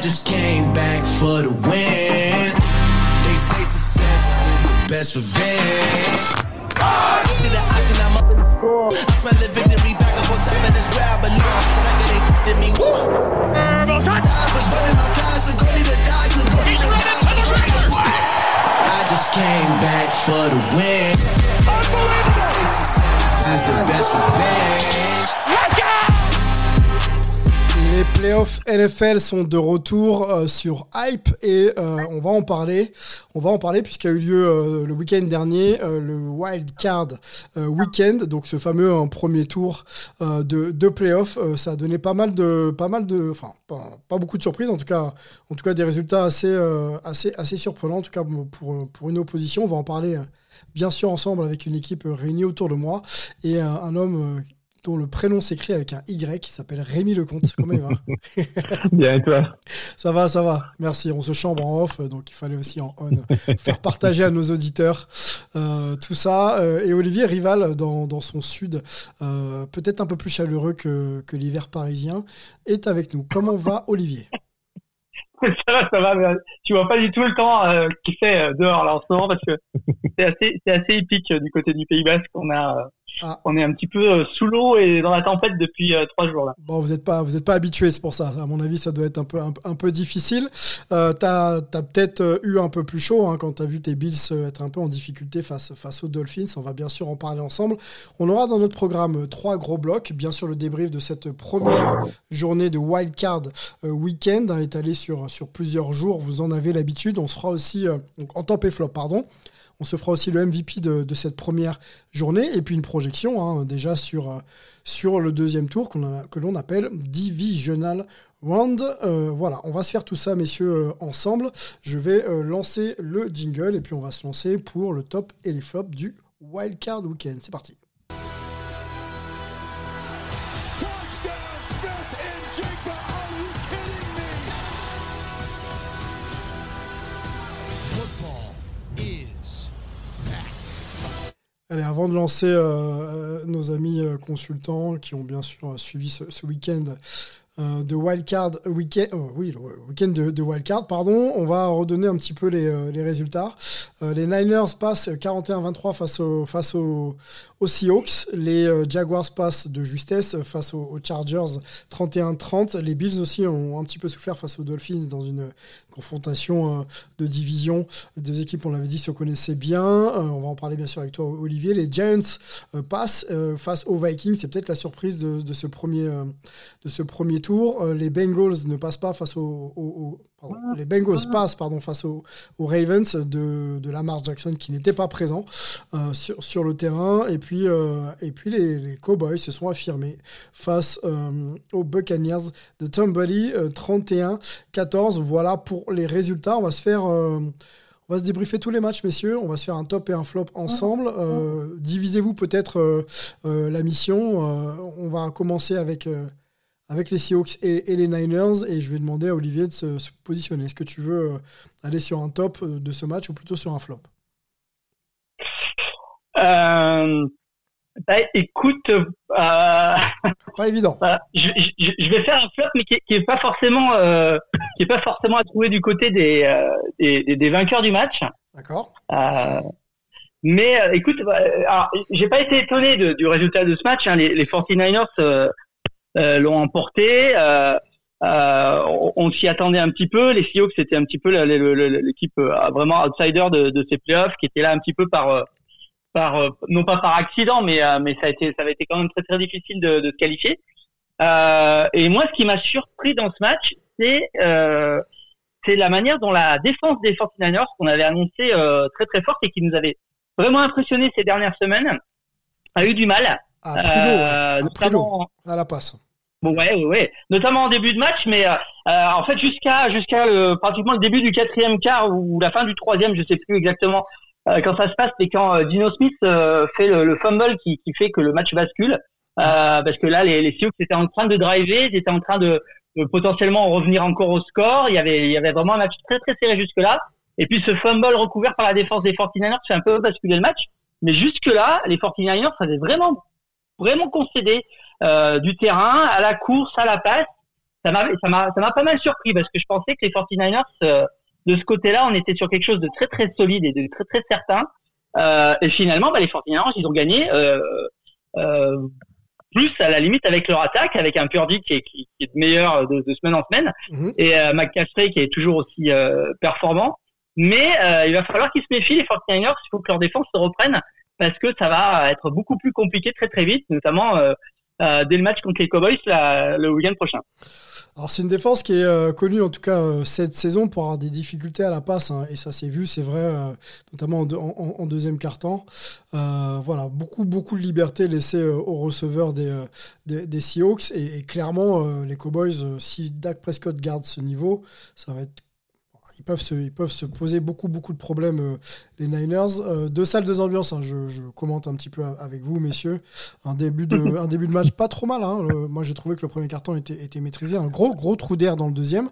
just came back for the win. They say success is the best revenge. I see the option, I'm up in the score. I smell the victory back up on top, and it's where I belong. Like it ain't in me. I was running my class, so go need to die, you go need to die, you go need to die. I just came back for the win. They say success is the best revenge. Les playoffs NFL sont de retour euh, sur Hype et euh, on va en parler. On va en parler puisqu'il y a eu lieu euh, le week-end dernier le Wild Card Weekend, donc ce fameux premier tour de, de playoffs. Ça a donné pas mal de, pas mal de, enfin pas, beaucoup de surprises, en tout cas, en tout cas des résultats assez, assez, assez surprenants. En tout cas pour, pour une opposition, on va en parler. Bien sûr, ensemble avec une équipe réunie autour de moi et euh, un homme dont le prénom s'écrit avec un Y qui s'appelle Rémi Lecomte. Comment il va Bien, et toi Ça va, ça va. Merci. On se chambre en off, donc il fallait aussi en on faire partager à nos auditeurs euh, tout ça. Euh, et Olivier Rival, dans, dans son sud, euh, peut-être un peu plus chaleureux que, que l'hiver parisien, est avec nous. Comment va Olivier? Ça va, ça va. mais Tu vois pas du tout le temps euh, qu'il fait dehors là en ce moment parce que c'est assez, c'est assez épique du côté du Pays Basque. On a, euh, Ah. on est un petit peu euh, sous l'eau et dans la tempête depuis euh, trois jours là. Bon, vous n'êtes pas, vous êtes pas habitué, c'est pour ça. À mon avis, ça doit être un peu, un, un peu difficile. Euh, t'as, as, peut-être euh, eu un peu plus chaud hein, quand t'as vu tes Bills être un peu en difficulté face, face aux Dolphins. On va bien sûr en parler ensemble. On aura dans notre programme trois gros blocs. Bien sûr, le débrief de cette première journée de Wild Card Weekend, hein, étalé sur, sur plusieurs jours. Vous en avez l'habitude. On se fera aussi, euh, en top et flop, pardon. On se fera aussi le MVP de, cette première journée et puis une projection hein, déjà sur, euh, sur le deuxième tour que l'on appelle Divisional Round. Euh, voilà, on va se faire tout ça, messieurs, euh, ensemble. Je vais lancer le jingle et puis on va se lancer pour le top et les flops du Wildcard Weekend. C'est parti. Allez, avant de lancer euh, euh, nos amis euh, consultants qui ont bien sûr suivi ce, week-end de Wildcard week-end, oh, oui, le week-end de, Wildcard, pardon, on va redonner un petit peu les, euh, les résultats. Euh, les Niners passent 41-23 face, au, face aux, aux Seahawks. Les euh, Jaguars passent de justesse face aux, aux Chargers 31-30. Les Bills aussi ont un petit peu souffert face aux Dolphins dans une confrontation euh, de division. Les équipes, on l'avait dit, se connaissaient bien. Euh, on va en parler bien sûr avec toi, Olivier. Les Giants euh, passent euh, face aux Vikings. C'est peut-être la surprise de, de ce premier, euh, de ce premier tour. Euh, les Bengals ne passent pas face aux, aux- aux- pardon, les Bengals passent pardon face aux, aux Ravens de, de Lamar Jackson qui n'était pas présent euh, sur, sur le terrain. Et puis, euh, et puis les, les Cowboys se sont affirmés face aux Buccaneers de Tom Brady, euh, 31-14. Voilà pour les résultats. On va se faire. on va se débriefer tous les matchs, messieurs. On va se faire un top et un flop ensemble. Euh, Divisez-vous peut-être euh, euh, la mission. On va commencer avec, avec les Seahawks et, et les Niners. Et je vais demander à Olivier de se, se positionner. Est-ce que tu veux euh, aller sur un top euh, de ce match ou plutôt sur un flop? Euh, bah, écoute, euh, Pas évident. euh, je, je- je vais faire un flop, mais qui, est- qui est pas forcément, qui est pas forcément à trouver du côté des, des, vainqueurs du match. D'accord mais écoute, bah, j'ai pas été étonné de- du résultat de ce match. hein. Les, les 49ers euh, euh, l'ont emporté. Euh, euh, on, s'y attendait un petit peu. Les Seahawks, c'était un petit peu l'équipe euh, vraiment outsider de, de ces playoffs, qui était là un petit peu par, euh, par euh, non pas par accident, mais euh, mais ça a été ça avait été quand même très très difficile de, de se qualifier. Euh, et moi, ce qui m'a surpris dans ce match, c'est euh, c'est la manière dont la défense des 49ers, qu'on avait annoncé euh, très très forte et qui nous avait vraiment impressionné ces dernières semaines, a eu du mal. À Prilo, ouais. Euh, notamment, à la passe. bon, ouais, ouais, ouais, notamment en début de match, mais euh, euh, en fait jusqu'à jusqu'à pratiquement le début du quatrième quart ou la fin du troisième, je sais plus exactement euh, quand ça se passe, c'est quand Dino Smith fait le, le fumble qui, qui fait que le match bascule, parce que là les, les Seahawks étaient en train de driver, ils étaient en train de, potentiellement revenir encore au score. Il y avait il y avait vraiment un match très très serré jusque là. Et puis ce fumble recouvert par la défense des 49ers fait un peu basculer le match. Mais jusque là, les 49ers avaient vraiment vraiment concédé du terrain à la course, à la passe. ça m'a ça m'a ça m'a pas mal surpris parce que je pensais que les 49ers euh, de ce côté-là, on était sur quelque chose de très très solide et de très très certain. Euh, et finalement, bah, les 49ers, ils ont gagné euh, euh, plus à la limite avec leur attaque, avec un Purdy qui est, qui, qui est meilleur de, de, semaine en semaine Mhm. et euh, McCaffrey qui est toujours aussi euh, performant. Mais euh, il va falloir qu'ils se méfient les 49ers. Il faut que leur défense se reprenne parce que ça va être beaucoup plus compliqué très très vite, notamment euh, dès le match contre les Cowboys le week-end prochain. Alors c'est une défense qui est euh, connue en tout cas euh, cette saison pour avoir des difficultés à la passe hein, et ça s'est vu, c'est vrai, notamment en, deux- en- en- en deuxième quart-temps. Voilà, beaucoup beaucoup de liberté laissée aux receveurs des, des, Seahawks et, clairement les Cowboys, si Dak Prescott garde ce niveau, ça va être ils peuvent se, ils peuvent se poser beaucoup, beaucoup de problèmes, euh, les Niners. Euh, deux salles, deux ambiances, hein, je, je commente un petit peu avec vous, messieurs. Un début de, un début de match pas trop mal. Hein. Le- moi, j'ai trouvé que le premier carton était, était maîtrisé. Un gros, gros trou d'air dans le deuxième.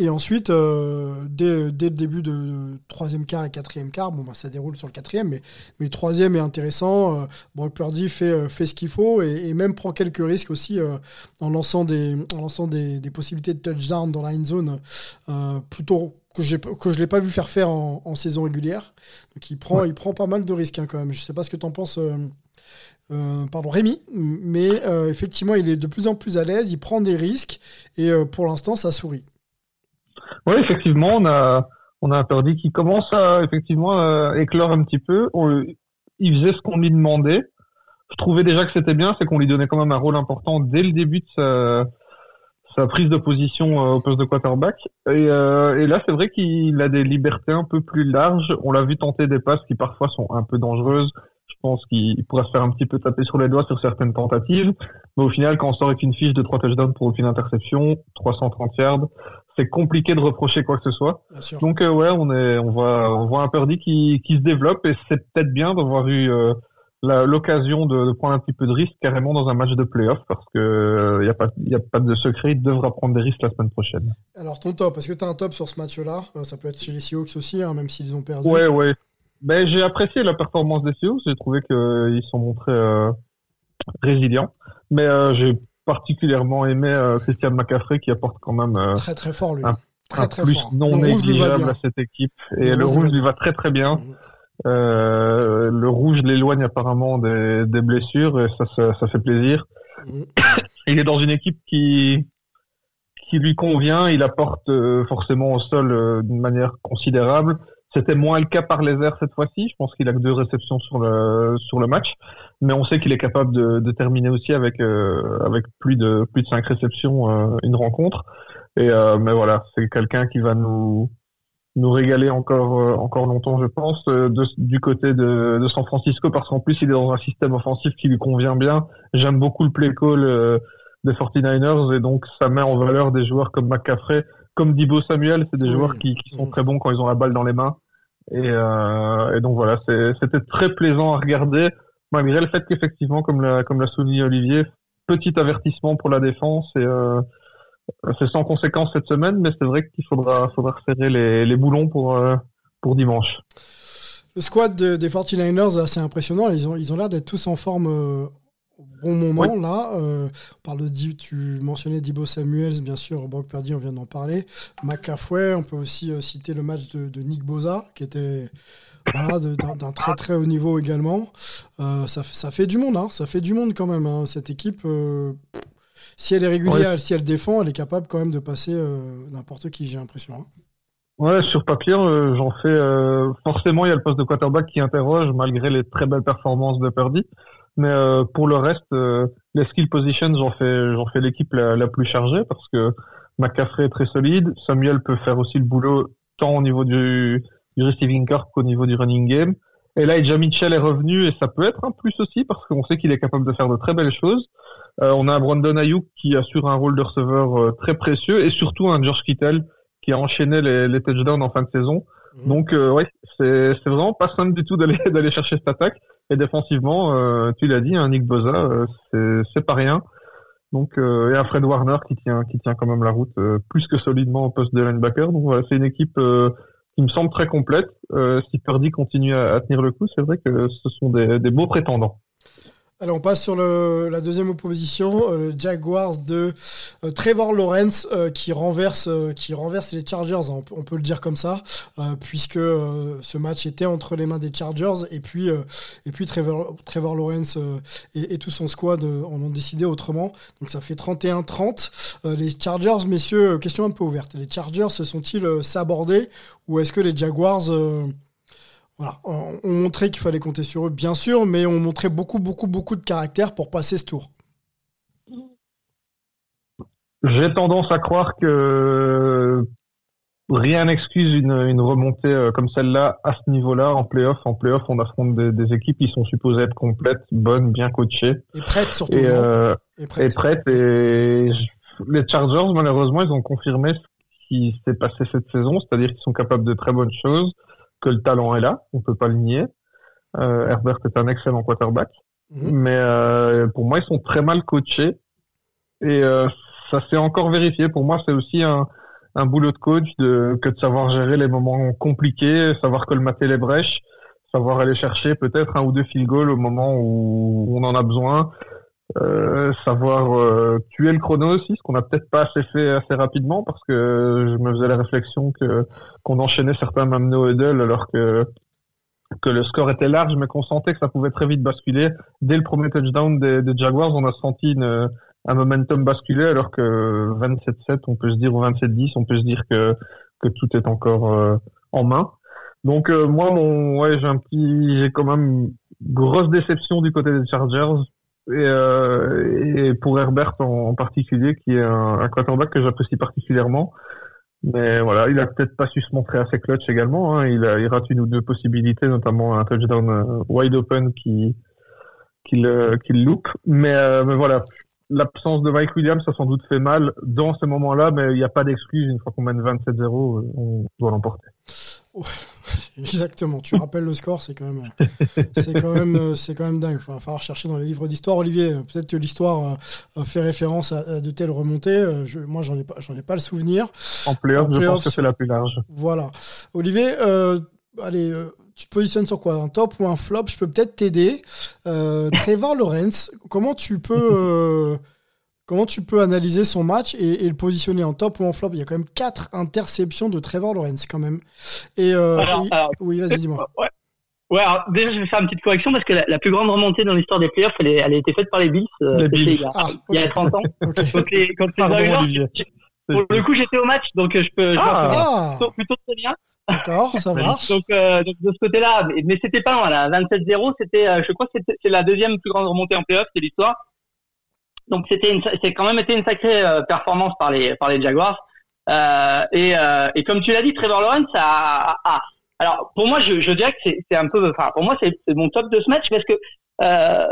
Et ensuite, euh, dès, dès le début de, de troisième quart et quatrième quart, bon, bah, ça déroule sur le quatrième, mais, mais le troisième est intéressant. Euh, Brock Purdy fait, euh, fait ce qu'il faut et, et même prend quelques risques aussi euh, en lançant, des, en lançant des, des possibilités de touchdown dans la end zone euh, plutôt que, que je l'ai pas vu faire faire en, en saison régulière. Donc il prend, il prend pas mal de risques hein, quand même. Je sais pas ce que tu en penses. euh, euh, pardon Rémi, mais euh, effectivement il est de plus en plus à l'aise, il prend des risques et euh, pour l'instant ça sourit. Oui, effectivement, on a, on a un Purdy qui commence à effectivement éclore un petit peu. On- il faisait ce qu'on lui demandait. Je trouvais déjà que c'était bien, c'est qu'on lui donnait quand même un rôle important dès le début de sa, sa prise de position euh, au poste de quarterback. Et, euh, et là, c'est vrai qu'il a des libertés un peu plus larges. On l'a vu tenter des passes qui parfois sont un peu dangereuses. Je pense qu'il pourrait se faire un petit peu taper sur les doigts sur certaines tentatives. Mais au final, quand on sort avec une fiche de 3 touchdowns pour aucune interception, 330 yards, c'est compliqué de reprocher quoi que ce soit. Donc euh, ouais, on est, on voit, on voit un Purdy qui, qui se développe et c'est peut-être bien d'avoir eu euh, l'occasion de, de prendre un petit peu de risque carrément dans un match de playoff parce que il y a pas, y a pas de secret, il devra prendre des risques la semaine prochaine. Alors ton top, est-ce que tu as un top sur ce match-là? Euh, Ça peut être chez les Seahawks aussi, hein, même s'ils ont perdu. Ouais, ouais. Ben j'ai apprécié la performance des Seahawks, j'ai trouvé qu'ils sont montrés euh, résilients, mais euh, j'ai particulièrement aimé euh, Christian McCaffrey qui apporte quand même euh, Très très fort lui. Un- très un très plus fort. non négligeable à cette équipe et Le le rouge lui va très très bien. Euh, le rouge l'éloigne apparemment des, des blessures et ça, ça, ça fait plaisir. Mhm. Il est dans une équipe qui qui lui convient. Il apporte euh, forcément au sol euh, d'une manière considérable. C'était moins le cas par les airs cette fois-ci. Je pense qu'il a que deux réceptions sur le sur le match, mais on sait qu'il est capable de, de terminer aussi avec euh, avec plus de plus de cinq réceptions euh, une rencontre. Et euh, mais voilà, c'est quelqu'un qui va nous nous régaler encore euh, encore longtemps, je pense, euh, de, du côté de, de San Francisco, parce qu'en plus il est dans un système offensif qui lui convient bien. J'aime beaucoup le play call euh, des 49ers et donc ça met en valeur des joueurs comme McCaffrey, comme Dibo Samuel, c'est des Oui. joueurs qui, qui sont très bons quand ils ont la balle dans les mains. Et, euh, et donc voilà, c'était très plaisant à regarder, malgré le fait qu'effectivement, comme l'a comme l'a souligné Olivier, petit avertissement pour la défense et euh, c'est sans conséquence cette semaine, mais c'est vrai qu'il faudra, faudra resserrer les, les boulons pour, euh, pour dimanche. Le squad de- des 49ers est assez impressionnant. Ils ont ils ont l'air d'être tous en forme euh, au bon moment là. Euh, on parle de tu mentionnais Dibo Samuels, bien sûr, Brock Purdy, on vient d'en parler. McCaffrey, on peut aussi euh, citer le match de, de Nick Boza qui était voilà, d'un très très haut niveau également. Euh, ça, fait- ça fait du monde, hein, ça fait du monde quand même. hein. Cette équipe, euh, si elle est régulière, si elle défend, elle est capable quand même de passer euh, n'importe qui, j'ai l'impression. hein. Ouais, sur papier, euh, j'en fais. euh, forcément, il y a le poste de quarterback qui interroge, malgré les très belles performances de Purdy. Mais euh, pour le reste, les skill positions, j'en fais, j'en fais l'équipe la, la plus chargée parce que McCaffrey est très solide. Samuel peut faire aussi le boulot tant au niveau du, du receiving corps qu'au niveau du running game. Et là, Elijah Mitchell est revenu et ça peut être un plus aussi parce qu'on sait qu'il est capable de faire de très belles choses. Euh, on a un Brandon Ayuk qui assure un rôle de receveur euh, très précieux et surtout un George Kittle qui a enchaîné les, les touchdowns en fin de saison. Mhm. Donc, euh, ouais, c'est c'est vraiment pas simple du tout d'aller d'aller chercher cette attaque. Et défensivement, euh, tu l'as dit, un Nick Boza, euh, c'est c'est pas rien. Donc, euh, et un Fred Warner qui tient qui tient quand même la route euh, plus que solidement au poste de linebacker. Donc voilà, c'est une équipe euh, qui me semble très complète. Euh, si Purdy continue à, à tenir le coup, c'est vrai que ce sont des, des beaux prétendants. Alors on passe sur la deuxième opposition, euh, le Jaguars de euh, Trevor Lawrence euh, qui renverse qui renverse les Chargers, hein, on peut, le dire comme ça, puisque ce match était entre les mains des Chargers et puis et puis Trevor, Trevor Lawrence et, et tout son squad en ont décidé autrement. Donc ça fait 31-30. Euh, les Chargers, messieurs, question un peu ouverte. Les Chargers se sont-ils sabordés ou est-ce que les Jaguars voilà, ont montré qu'il fallait compter sur eux, bien sûr, mais ont montré beaucoup, beaucoup, beaucoup de caractère pour passer ce tour. J'ai tendance à croire que rien n'excuse une, une remontée euh, comme celle-là à ce niveau-là en playoff. En playoff, on affronte des, des équipes qui sont supposées être complètes, bonnes, bien coachées Et prête surtout. et, euh, et et prête. prêtes. Et je- les Chargers, malheureusement, ils ont confirmé ce qui s'est passé cette saison, c'est-à-dire qu'ils sont capables de très bonnes choses, que le talent est là, on peut pas le nier. Euh, Herbert est un excellent quarterback, Mhm. mais euh, pour moi, ils sont très mal coachés et euh, ça s'est encore vérifié. Pour moi, c'est aussi un, un boulot de coach de, que de savoir gérer les moments compliqués, savoir colmater les brèches, savoir aller chercher peut-être un ou deux field goals au moment où on en a besoin, euh, savoir euh, tuer le chrono aussi, ce qu'on n'a peut-être pas assez fait assez rapidement parce que je me faisais la réflexion que qu'on enchaînait certains même no huddle alors que que le score était large mais qu'on sentait que ça pouvait très vite basculer. Dès le premier touchdown des, Jaguars, on a senti un momentum basculer alors que 27-7, on peut se dire, ou 27-10, on peut se dire que, que tout est encore euh, en main. Donc moi, mon, ouais, j'ai un petit, j'ai quand même grosse déception du côté des Chargers et, euh, et pour Herbert en, particulier, qui est un, un quarterback que j'apprécie particulièrement. Mais voilà, il a peut-être pas su se montrer assez clutch également. Hein. Il, rate une ou deux possibilités, notamment un touchdown euh, wide open qui qu'il loupe. Mais, euh, mais voilà, l'absence de Mike Williams, ça sans doute fait mal dans ce moment-là, mais il n'y a pas d'excuse. Une fois qu'on mène 27-0, euh, on doit l'emporter. Exactement. Tu rappelles le score, c'est quand même, c'est quand même, c'est quand même dingue. Il va falloir chercher dans les livres d'histoire. Olivier, peut-être que l'histoire euh, fait référence à, de telles remontées. Euh, Je, moi, j'en ai pas, j'en ai pas le souvenir. En playoff, je pense que c'est la plus large. Voilà. Olivier, euh, allez, tu te positionnes sur quoi? Un top ou un flop? Je peux peut-être t'aider. Euh, Trevor Lawrence, comment tu peux, euh, comment tu peux analyser son match et, et le positionner en top ou en flop? Il y a quand même quatre interceptions de Trevor Lawrence quand même. Et, euh, Alors, et- alors, oui, vas-y, dis-moi. Ouais. Ouais, alors déjà, je vais faire une petite correction parce que la, la plus grande remontée dans l'histoire des playoffs, elle, est- elle a été faite par les Bills. euh, Les Bills. Il, y a, Ah, il y a ok. 30 ans. Ok. Contre les, Pardon. Olivier. Pour le coup, j'étais au match, donc euh, je peux, je Ah. Ah, plutôt, plutôt très bien. d'accord, ça marche. Donc, euh, donc de ce côté-là, mais, mais c'était pas loin, là. 27-0, c'était, euh, je crois que c'était- c'est la deuxième plus grande remontée en playoff, c'est l'histoire. Donc c'était c'est quand même été une sacrée euh, performance par les, par les Jaguars. Euh, et, euh, et comme tu l'as dit, Trevor Lawrence a, a- alors pour moi, je, je dirais que c'est c'est un peu, enfin pour moi c'est mon top de ce match parce que euh,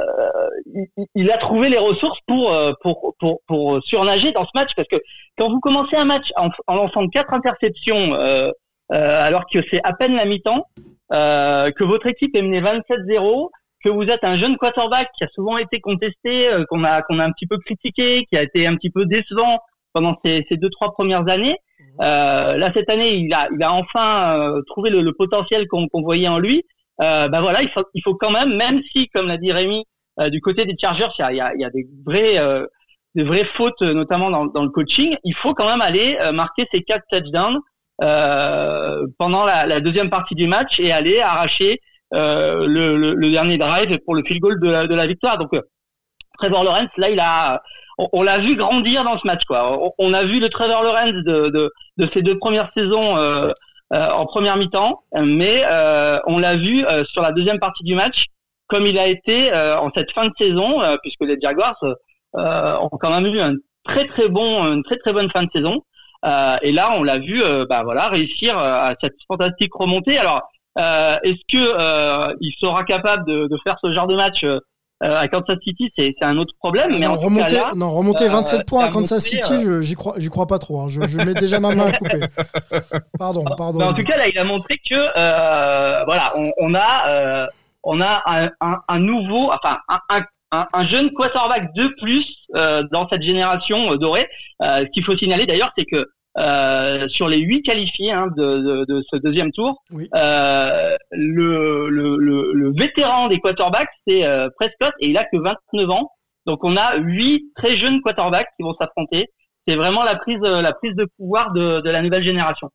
il, a trouvé les ressources pour, euh, pour pour pour surnager dans ce match parce que quand vous commencez un match en, en lançant quatre interceptions euh, alors que c'est à peine la mi-temps, que votre équipe est menée 27-0, que vous êtes un jeune quarterback qui a souvent été contesté, euh, qu'on a qu'on a un petit peu critiqué, qui a été un petit peu décevant pendant ces, ces deux trois premières années. Euh, là cette année, il a il a enfin euh, trouvé le, le potentiel qu'on voyait en lui. Bah voilà, il faut il faut quand même, même si comme l'a dit Rémi, du côté des Chargers, il y a il y a, il y a des vrais des vraies fautes, notamment dans, dans le coaching. Il faut quand même aller marquer ces quatre touchdowns pendant la, la deuxième partie du match et aller arracher le, le, le dernier drive pour le field goal de la, de la victoire. Donc euh, Trevor Lawrence, là, il a, on, l'a vu grandir dans ce match, quoi. On, a vu le Trevor Lawrence de, de, de ses deux premières saisons euh, euh, en première mi-temps, mais euh, on l'a vu euh, sur la deuxième partie du match, comme il a été euh, en cette fin de saison, euh, puisque les Jaguars euh, ont quand même eu un très très bon, une très très bonne fin de saison. Euh, et là, on l'a vu, euh, bah voilà, réussir euh, à cette fantastique remontée. Alors, euh, est-ce que euh, il sera capable de, de faire ce genre de match euh, à Kansas City C'est un autre problème. mais non, en remonter, cas, là, non, remonter euh, 27 points à Kansas City, euh, j'y crois, crois pas trop. hein. Je, je mets déjà ma main à couper. Pardon, pardon. mais en tout cas, là, il a montré que euh, voilà, on, on a euh, on a un, un, un nouveau, enfin un, un, un, un jeune quarterback de plus euh, dans cette génération euh, dorée. Euh, ce qu'il faut signaler d'ailleurs, c'est que euh, sur les huit qualifiés hein, de, de, de, ce deuxième tour, Oui. euh, le, le, le, le vétéran des quarterbacks, c'est euh, Prescott, et il a que 29 ans. Donc on a huit très jeunes quarterbacks qui vont s'affronter. C'est vraiment la prise, euh, la prise de pouvoir de, de la nouvelle génération.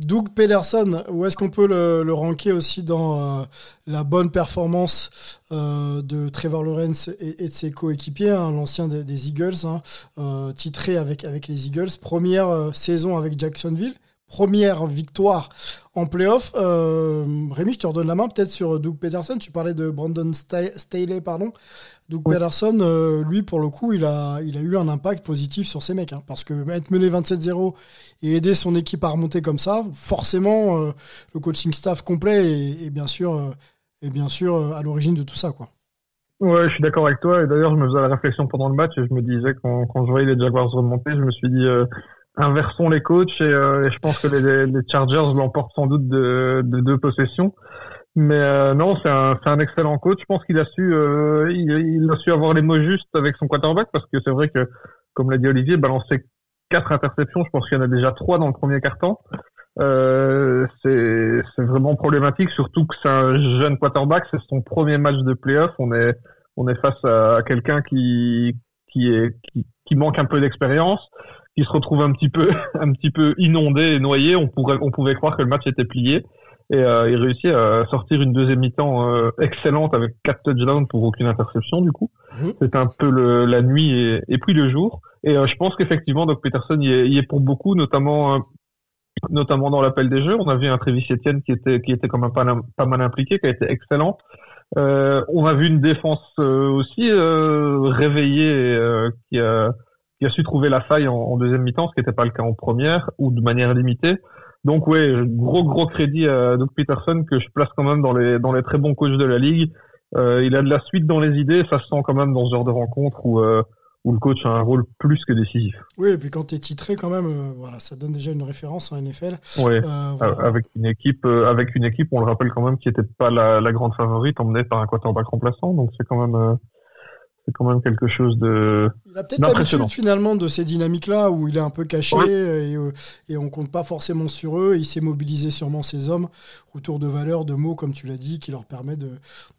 Doug Pederson, où est-ce qu'on peut le, ranker aussi dans euh, la bonne performance euh, de Trevor Lawrence et, de ses coéquipiers, hein, l'ancien des, Eagles, hein, euh, titré avec, les Eagles, première saison avec Jacksonville, première victoire en playoff. Euh, Rémi, je te redonne la main peut-être sur Doug Pederson. Tu parlais de Brandon Sta- Staley, pardon. Doug Oui. Pederson, euh, lui, pour le coup, il a, il a eu un impact positif sur ces mecs. hein, parce que être mené 27-0 et aider son équipe à remonter comme ça, forcément, euh, le coaching staff complet est, est bien sûr, euh, est bien sûr à l'origine de tout ça. Quoi. Ouais, je suis d'accord avec toi. Et d'ailleurs, je me faisais la réflexion pendant le match et je me disais, quand, quand je voyais les Jaguars remonter, je me suis dit, inversons les coachs et, euh, et je pense que les, les Chargers l'emportent sans doute de, de deux possessions. Mais euh, non, c'est un, c'est un excellent coach. Je pense qu'il a su, euh, il, a su avoir les mots justes avec son quarterback parce que c'est vrai que, comme l'a dit Olivier, balancer quatre interceptions, je pense qu'il y en a déjà trois dans le premier quart-temps. Euh, c'est c'est vraiment problématique, surtout que c'est un jeune quarterback, c'est son premier match de playoff. On est on est face à quelqu'un qui qui est qui, qui manque un peu d'expérience, qui se retrouve un petit peu un petit peu inondé et noyé. On pourrait on pouvait croire que le match était plié et euh, il réussit à sortir une deuxième mi-temps euh, excellente avec quatre touchdowns pour aucune interception du coup. Mhm. C'est un peu le, la nuit et, et puis le jour. Et euh, je pense qu'effectivement Doc Peterson y est, y est pour beaucoup, notamment euh, notamment dans l'appel des jeux. On a vu un Travis Etienne qui était qui était quand même pas, pas mal impliqué, qui a été excellent. On a vu une défense aussi réveillée qui, a, qui a su trouver la faille en, en deuxième mi-temps, ce qui n'était pas le cas en première ou de manière limitée. Donc ouais, gros gros crédit à Doug Peterson que je place quand même dans les dans les très bons coachs de la ligue. Euh, il a de la suite dans les idées, ça se sent quand même dans ce genre de rencontre où euh, où le coach a un rôle plus que décisif. Oui, et puis quand tu es titré, quand même, euh, voilà, ça donne déjà une référence en NFL. Ouais. Euh, voilà. Avec une équipe, euh, avec une équipe, on le rappelle quand même, qui n'était pas la, la grande favorite, emmenée par un quarterback remplaçant. Donc c'est quand même, euh, c'est quand même quelque chose de. Il a peut-être l'habitude finalement de ces dynamiques-là où il est un peu caché et, euh, et on compte pas forcément sur eux. Il sait mobiliser sûrement ses hommes autour de valeurs, de mots, comme tu l'as dit, qui leur permet de,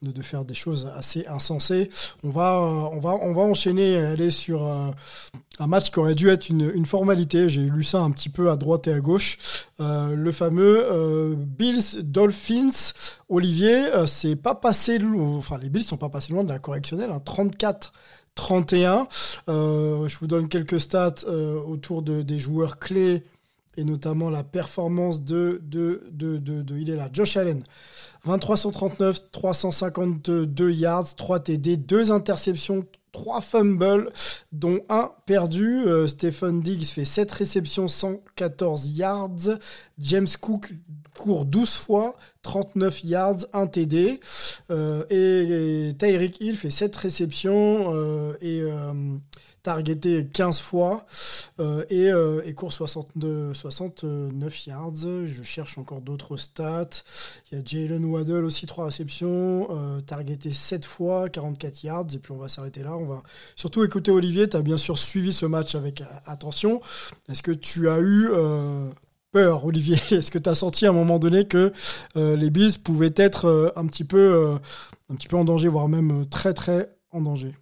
de, de faire des choses assez insensées. On va, euh, on va, on va enchaîner et aller sur euh, un match qui aurait dû être une, formalité. J'ai lu ça un petit peu à droite et à gauche. Euh, le fameux euh, Bills Dolphins. Olivier, euh, c'est pas passé loin. Enfin, les Bills sont pas passés loin de la correctionnelle. hein, 34. 31. Euh, je vous donne quelques stats autour de, des joueurs clés et notamment la performance de, de, de, de, il est là, Josh Allen. 23 sur 39, 352 yards, 3 TD, 2 interceptions, 3 fumbles, dont un perdu. Euh, Stephen Diggs fait 7 réceptions, 114 yards. James Cook court 12 fois, 39 yards, 1 TD. Euh, et, et Tyreek Hill fait 7 réceptions euh, et targeté 15 fois euh, et, euh, et court 62, 69 yards. Je cherche encore d'autres stats. Il y a Jalen Waddle aussi, 3 réceptions, euh, targeté 7 fois, 44 yards. Et puis on va s'arrêter là. On va surtout écouter Olivier. Tu as bien sûr suivi ce match avec attention. Est-ce que tu as eu peur, Olivier? Est-ce que tu as senti à un moment donné que les Bills pouvaient être un, petit peu, un petit peu en danger, voire même très très en danger?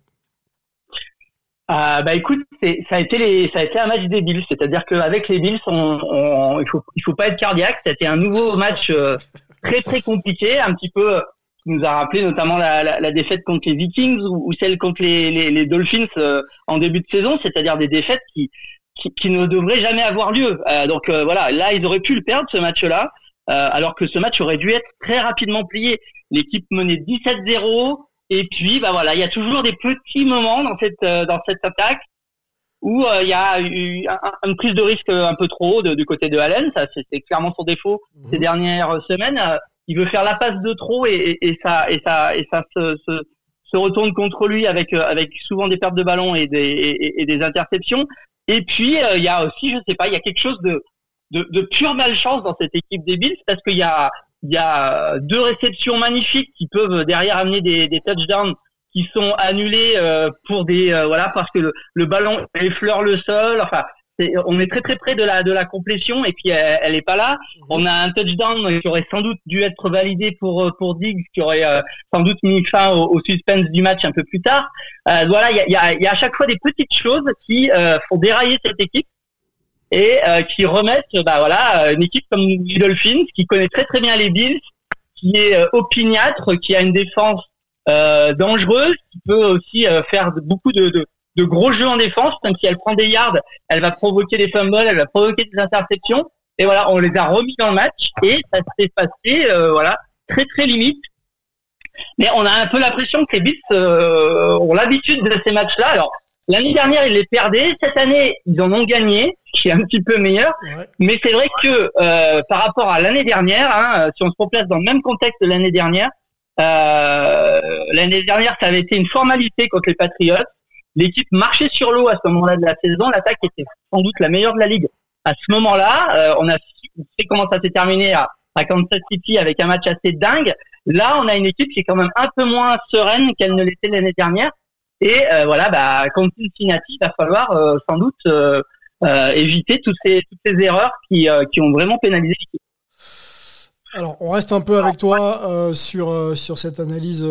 Euh, bah écoute, ça a été les, ça a été un match des c'est-à-dire qu'avec les Bills, on, on- il faut, il faut pas être cardiaque. C'était un nouveau match euh, très très compliqué, un petit peu, qui nous a rappelé notamment la, la, la défaite contre les Vikings ou, ou celle contre les, les, les Dolphins euh, en début de saison, c'est-à-dire des défaites qui, qui, qui ne devraient jamais avoir lieu. Euh, donc euh, voilà, là ils auraient pu le perdre ce match-là, euh, alors que ce match aurait dû être très rapidement plié. L'équipe menait 17-0. Et puis, bah voilà, il y a toujours des petits moments dans cette euh, dans cette attaque où euh, il y a eu un- une prise de risque un peu trop de- du côté de Allen. Ça, c'est c'est clairement son défaut ces dernières semaines. Il veut faire la passe de trop et, et, et ça et ça et ça se, se, se retourne contre lui avec euh, avec souvent des pertes de ballon et des et, et des interceptions. Et puis euh, il y a aussi, je sais pas, il y a quelque chose de de, de pure malchance dans cette équipe des Bills parce qu'il y a il y a deux réceptions magnifiques qui peuvent derrière amener des, des touchdowns qui sont annulés euh, pour des euh, voilà parce que le, le ballon effleure le sol. Enfin, c'est, on est très très près de la de la complétion et puis elle, elle est pas là. On a un touchdown qui aurait sans doute dû être validé pour euh, pour Diggs, qui aurait euh, sans doute mis fin au, au suspense du match un peu plus tard. Euh, voilà, il y a, il y, a, y a à chaque fois des petites choses qui euh, font dérailler cette équipe et euh, qui remettent bah voilà une équipe comme les Dolphins qui connaît très très bien les Bills, qui est euh, opiniâtre, qui a une défense euh, dangereuse, qui peut aussi euh, faire beaucoup de, de, de gros jeux en défense, même si elle prend des yards, elle va provoquer des fumbles, elle va provoquer des interceptions. Et voilà, on les a remis dans le match et ça s'est passé, euh, voilà, très très limite. Mais on a un peu l'impression que les Bills euh, ont l'habitude de ces matchs-là. Alors l'année dernière ils les perdaient, cette année ils en ont gagné, ce qui est un petit peu meilleur. Ouais. Mais c'est vrai que euh, par rapport à l'année dernière, hein, si on se replace dans le même contexte de l'année dernière, euh, l'année dernière ça avait été une formalité contre les Patriots. L'équipe marchait sur l'eau à ce moment-là de la saison. L'attaque était sans doute la meilleure de la ligue. À ce moment-là, euh, on a fait comment ça s'est terminé à, à Kansas City avec un match assez dingue. Là, on a une équipe qui est quand même un peu moins sereine qu'elle ne l'était l'année dernière. Et euh, voilà, bah, contre Cincinnati, il va falloir euh, sans doute euh, éviter toutes ces, toutes ces erreurs qui, qui ont vraiment pénalisé l'équipe. Alors, on reste un peu avec toi sur, sur cette analyse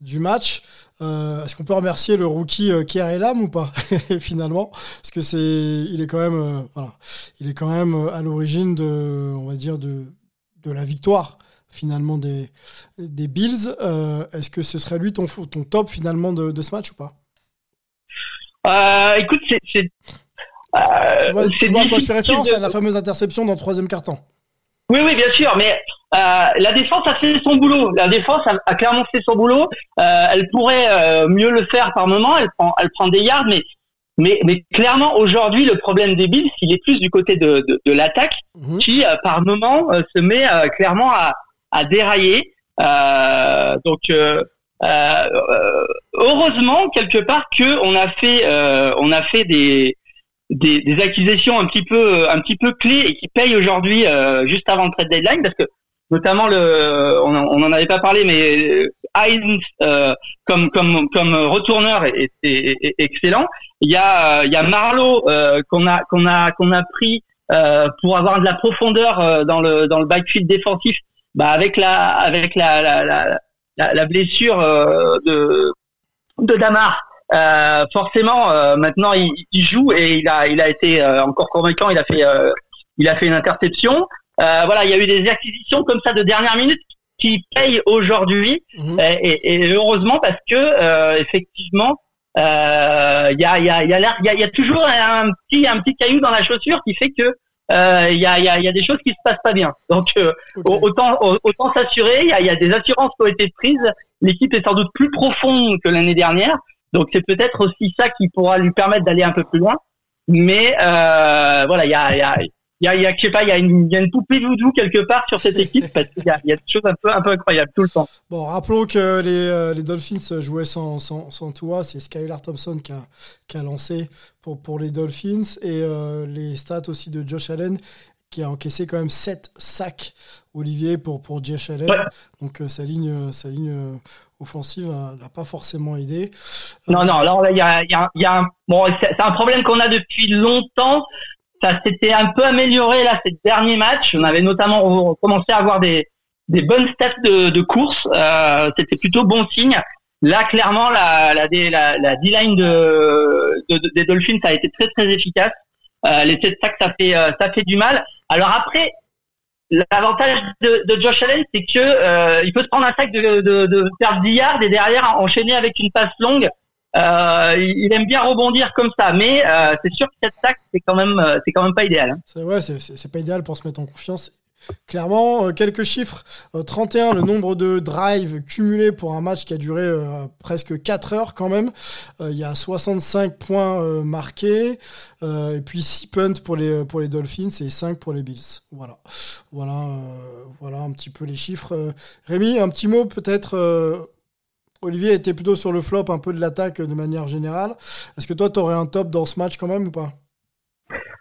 du match. Est-ce qu'on peut remercier le rookie euh, Kier Elam ou pas finalement? Parce que c'est, il est quand même, voilà, il est quand même à l'origine de, on va dire de, de la victoire finalement des, des Bills. Euh, Est-ce que ce serait lui ton, top finalement de, de ce match ou pas? Euh, écoute, c'est... euh, Tu vois, tu vois à quoi je fais référence de- à la fameuse interception dans le troisième quart-temps. Oui, oui, bien sûr, mais la défense a fait son boulot. La défense a, a clairement fait son boulot. Elle pourrait mieux le faire par moment. Elle prend, elle prend des yards, mais mais, mais clairement aujourd'hui le problème des Bills, il est plus du côté de, de, de l'attaque Mhm. qui euh, par moment euh, se met euh, clairement à, à dérailler. Euh, donc euh, euh, heureusement quelque part que on a fait euh, on a fait des des, des acquisitions un petit peu un petit peu clés et qui payent aujourd'hui juste avant le trade deadline parce que notamment le on, on en avait pas parlé mais Hines euh, comme comme comme retourneur est, est- est excellent il y a il y a Marlowe euh, qu'on a qu'on a qu'on a pris euh, pour avoir de la profondeur dans le dans le backfield défensif bah avec la avec la la, la, la, la blessure euh, de de Damar euh, forcément euh, maintenant il, il joue et il a il a été euh, encore convaincant. Il a fait euh, il a fait une interception. Euh, voilà il y a eu des acquisitions comme ça de dernière minute qui payent aujourd'hui. Mhm. et, et- et heureusement parce que euh, effectivement euh, il y a il y a il y a l'air- il y a, il y a toujours un petit un petit caillou dans la chaussure qui fait que euh, il y a y a y a des choses qui se passent pas bien. Donc euh, autant au- autant s'assurer il y a, y a des assurances qui ont été prises. L'équipe est sans doute plus profonde que l'année dernière. Donc c'est peut-être aussi ça qui pourra lui permettre d'aller un peu plus loin. Mais euh, voilà il y a il y a y je sais pas, il y a une, y a une poupée voodoo quelque part sur cette équipe parce qu'il y a, il y a des choses un peu, un peu incroyables tout le temps. Bon, rappelons que les, euh, les Dolphins jouaient sans, sans, sans Tua. C'est Skylar Thompson qui a, qui a lancé pour, pour les Dolphins. Et euh, les stats aussi de Josh Allen qui a encaissé quand même 7 sacs, Olivier, pour, pour Josh Allen. Ouais. Donc euh, sa ligne, sa ligne euh, offensive n'a pas forcément aidé. Non, non, là, il y a, il y a, il y a un, bon, c'est un problème qu'on a depuis longtemps. Ça s'était un peu amélioré là ces derniers matchs. On avait notamment commencé à avoir des, bonnes stats de, course. Euh, C'était plutôt bon signe. Là, clairement, la, la, D-line de, de- de- des Dolphins a été très très efficace. Euh, les 7 sacs, ça fait euh, ça fait du mal. Alors après, l'avantage de, de Josh Allen, c'est que euh, il peut se prendre un sac de, de, de faire 10 yards et derrière enchaîner avec une passe longue. Euh, il aime bien rebondir comme ça, mais euh, c'est sûr que cette sac, c'est quand même euh, c'est quand même pas idéal. hein. C'est ouais, c'est- pas idéal pour se mettre en confiance. Clairement, euh, quelques chiffres. Euh, 31, le nombre de drives cumulés pour un match qui a duré euh, presque 4 heures quand même. Euh, Il y a 65 points euh, marqués. Euh, et puis 6 punts pour les, pour les Dolphins et 5 pour les Bills. Voilà, voilà, euh, voilà un petit peu les chiffres. Euh, Rémi, un petit mot peut-être. Euh, Olivier était plutôt sur le flop un peu de l'attaque de manière générale. Est-ce que toi, tu aurais un top dans ce match quand même ou pas?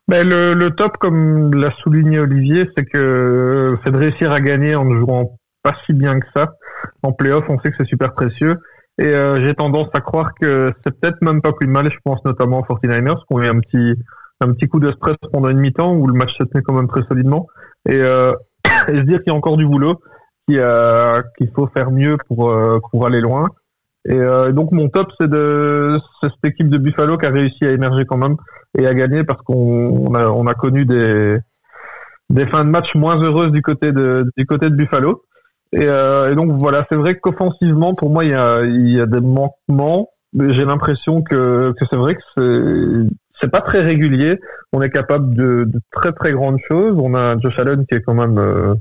Ben, le, top, comme l'a souligné Olivier, c'est que euh, c'est de réussir à gagner en ne jouant pas si bien que ça. En playoff, on sait que c'est super précieux. Et euh, j'ai tendance à croire que c'est peut-être même pas plus mal. Je pense notamment aux 49ers qui ont eu un petit, un petit coup de stress pendant une mi-temps où le match se tenait quand même très solidement. Et, euh, et se dire qu'il y a encore du boulot, qu'il euh, qu'il faut faire mieux pour, euh, pour aller loin. Et euh, donc mon top, c'est de cette équipe de Buffalo qui a réussi à émerger quand même et à gagner parce qu'on on a, on a connu des, des fins de match moins heureuses du côté de, du côté de Buffalo. Et, donc voilà, c'est vrai qu'offensivement, pour moi, il y a, il y a des manquements. J'ai l'impression que, que c'est vrai que c'est c'est pas très régulier. On est capable de, de très très grandes choses. On a Josh Allen qui est quand même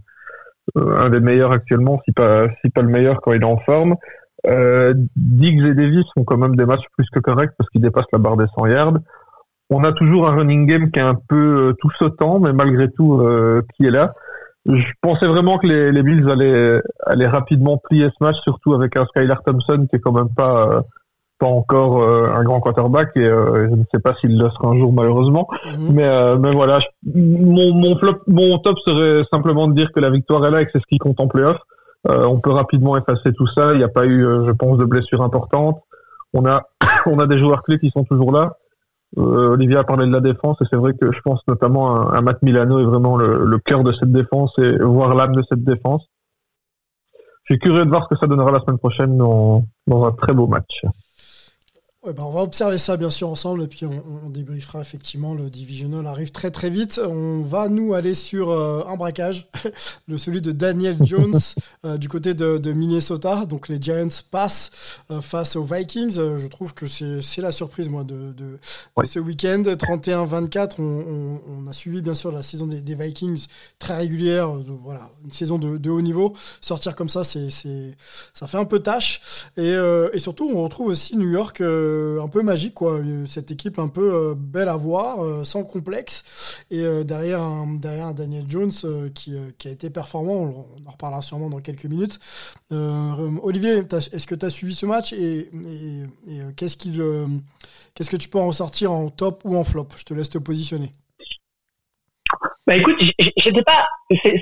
un des meilleurs actuellement, si pas si pas le meilleur quand il est en forme. Euh, Diggs et Davis font quand même des matchs plus que corrects parce qu'ils dépassent la barre des 100 yards. On a toujours un running game qui est un peu euh, tout sautant, mais malgré tout euh, qui est là. Je pensais vraiment que les, les Bills allaient, allaient rapidement plier ce match, surtout avec un Skylar Thompson qui est quand même pas euh, pas encore euh, un grand quarterback et euh, je ne sais pas s'il le sera un jour malheureusement. Mhm. Mais, euh, mais voilà, je- mon, mon, flop, mon top serait simplement de dire que la victoire est là et que c'est ce qui compte en playoff. Euh, on peut rapidement effacer tout ça. Il n'y a pas eu, je pense, de blessures importantes. On a, on a des joueurs clés qui sont toujours là. Euh, Olivier a parlé de la défense et c'est vrai que je pense notamment à, à Matt Milano est vraiment le, le cœur de cette défense et voir l'âme de cette défense. Je suis curieux de voir ce que ça donnera la semaine prochaine dans, dans un très beau match. Ouais, bah, on va observer ça bien sûr ensemble et puis on, on débriefera effectivement. Le divisional arrive très très vite. On va nous aller sur euh, un braquage, le celui de Daniel Jones euh, du côté de, de Minnesota. Donc les Giants passent euh, face aux Vikings. Je trouve que c'est la surprise moi de, de- de Ouais. ce week-end 31-24. On, on- on a suivi bien sûr la saison des, des Vikings très régulière. voilà, une saison de, haut niveau. Sortir comme ça, c'est c'est ça fait un peu tâche. Et, et surtout, on retrouve aussi New York un peu magique, quoi. Euh, Cette équipe un peu euh, belle à voir, euh, sans complexe. Et euh, derrière, un, derrière Daniel Jones euh, qui, euh, a été performant, on, en reparlera sûrement dans quelques minutes. Euh, Olivier, est-ce que tu as suivi ce match et, euh, qu'est-ce qu'il, euh, qu'est-ce que tu peux en ressortir en top ou en flop? Je te laisse te positionner. Bah écoute, j'étais pas,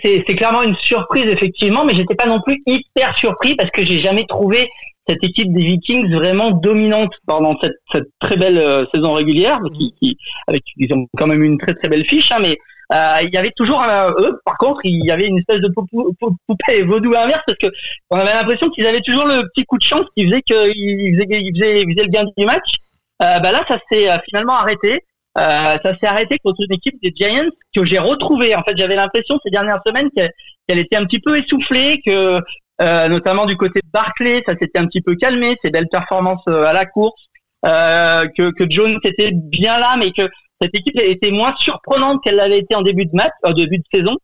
c'est clairement une surprise effectivement, mais j'étais pas non plus hyper surpris parce que j'ai jamais trouvé cette équipe des Vikings vraiment dominante pendant cette, cette très belle euh, saison régulière, qui, qui, avec ils ont quand même une très très belle fiche, hein, mais euh, il y avait toujours un, eux, par contre, il y avait une espèce de poupée vaudou inverse parce que on avait l'impression qu'ils avaient toujours le petit coup de chance qui faisait qu'ils faisaient, ils faisaient, ils faisaient le gain du match. Euh, bah là, ça s'est euh, finalement arrêté. Euh, ça s'est arrêté contre une équipe des Giants que j'ai retrouvée. En fait, j'avais l'impression ces dernières semaines qu'elle qu'elle était un petit peu essoufflée, que euh, notamment du côté de Barclay, ça s'était un petit peu calmé, ses belles performances euh, à la course, euh, que, que Jones était bien là, mais que cette équipe était moins surprenante qu'elle l'avait été en début de match, en début de saison.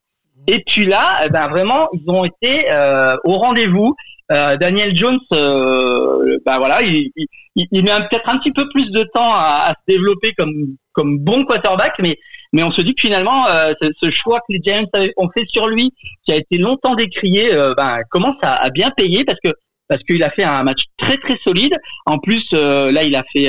Et puis là, eh ben vraiment, ils ont été euh, au rendez-vous. Euh, Daniel Jones, euh, ben voilà, il, il, il- met peut-être un petit peu plus de temps à, à se développer comme comme bon quarterback, mais mais on se dit que finalement, euh, ce, choix que les Giants ont fait sur lui, qui a été longtemps décrié, euh, ben, commence à, à bien payer parce que parce qu'il a fait un match très très solide. En plus, euh, là, il a fait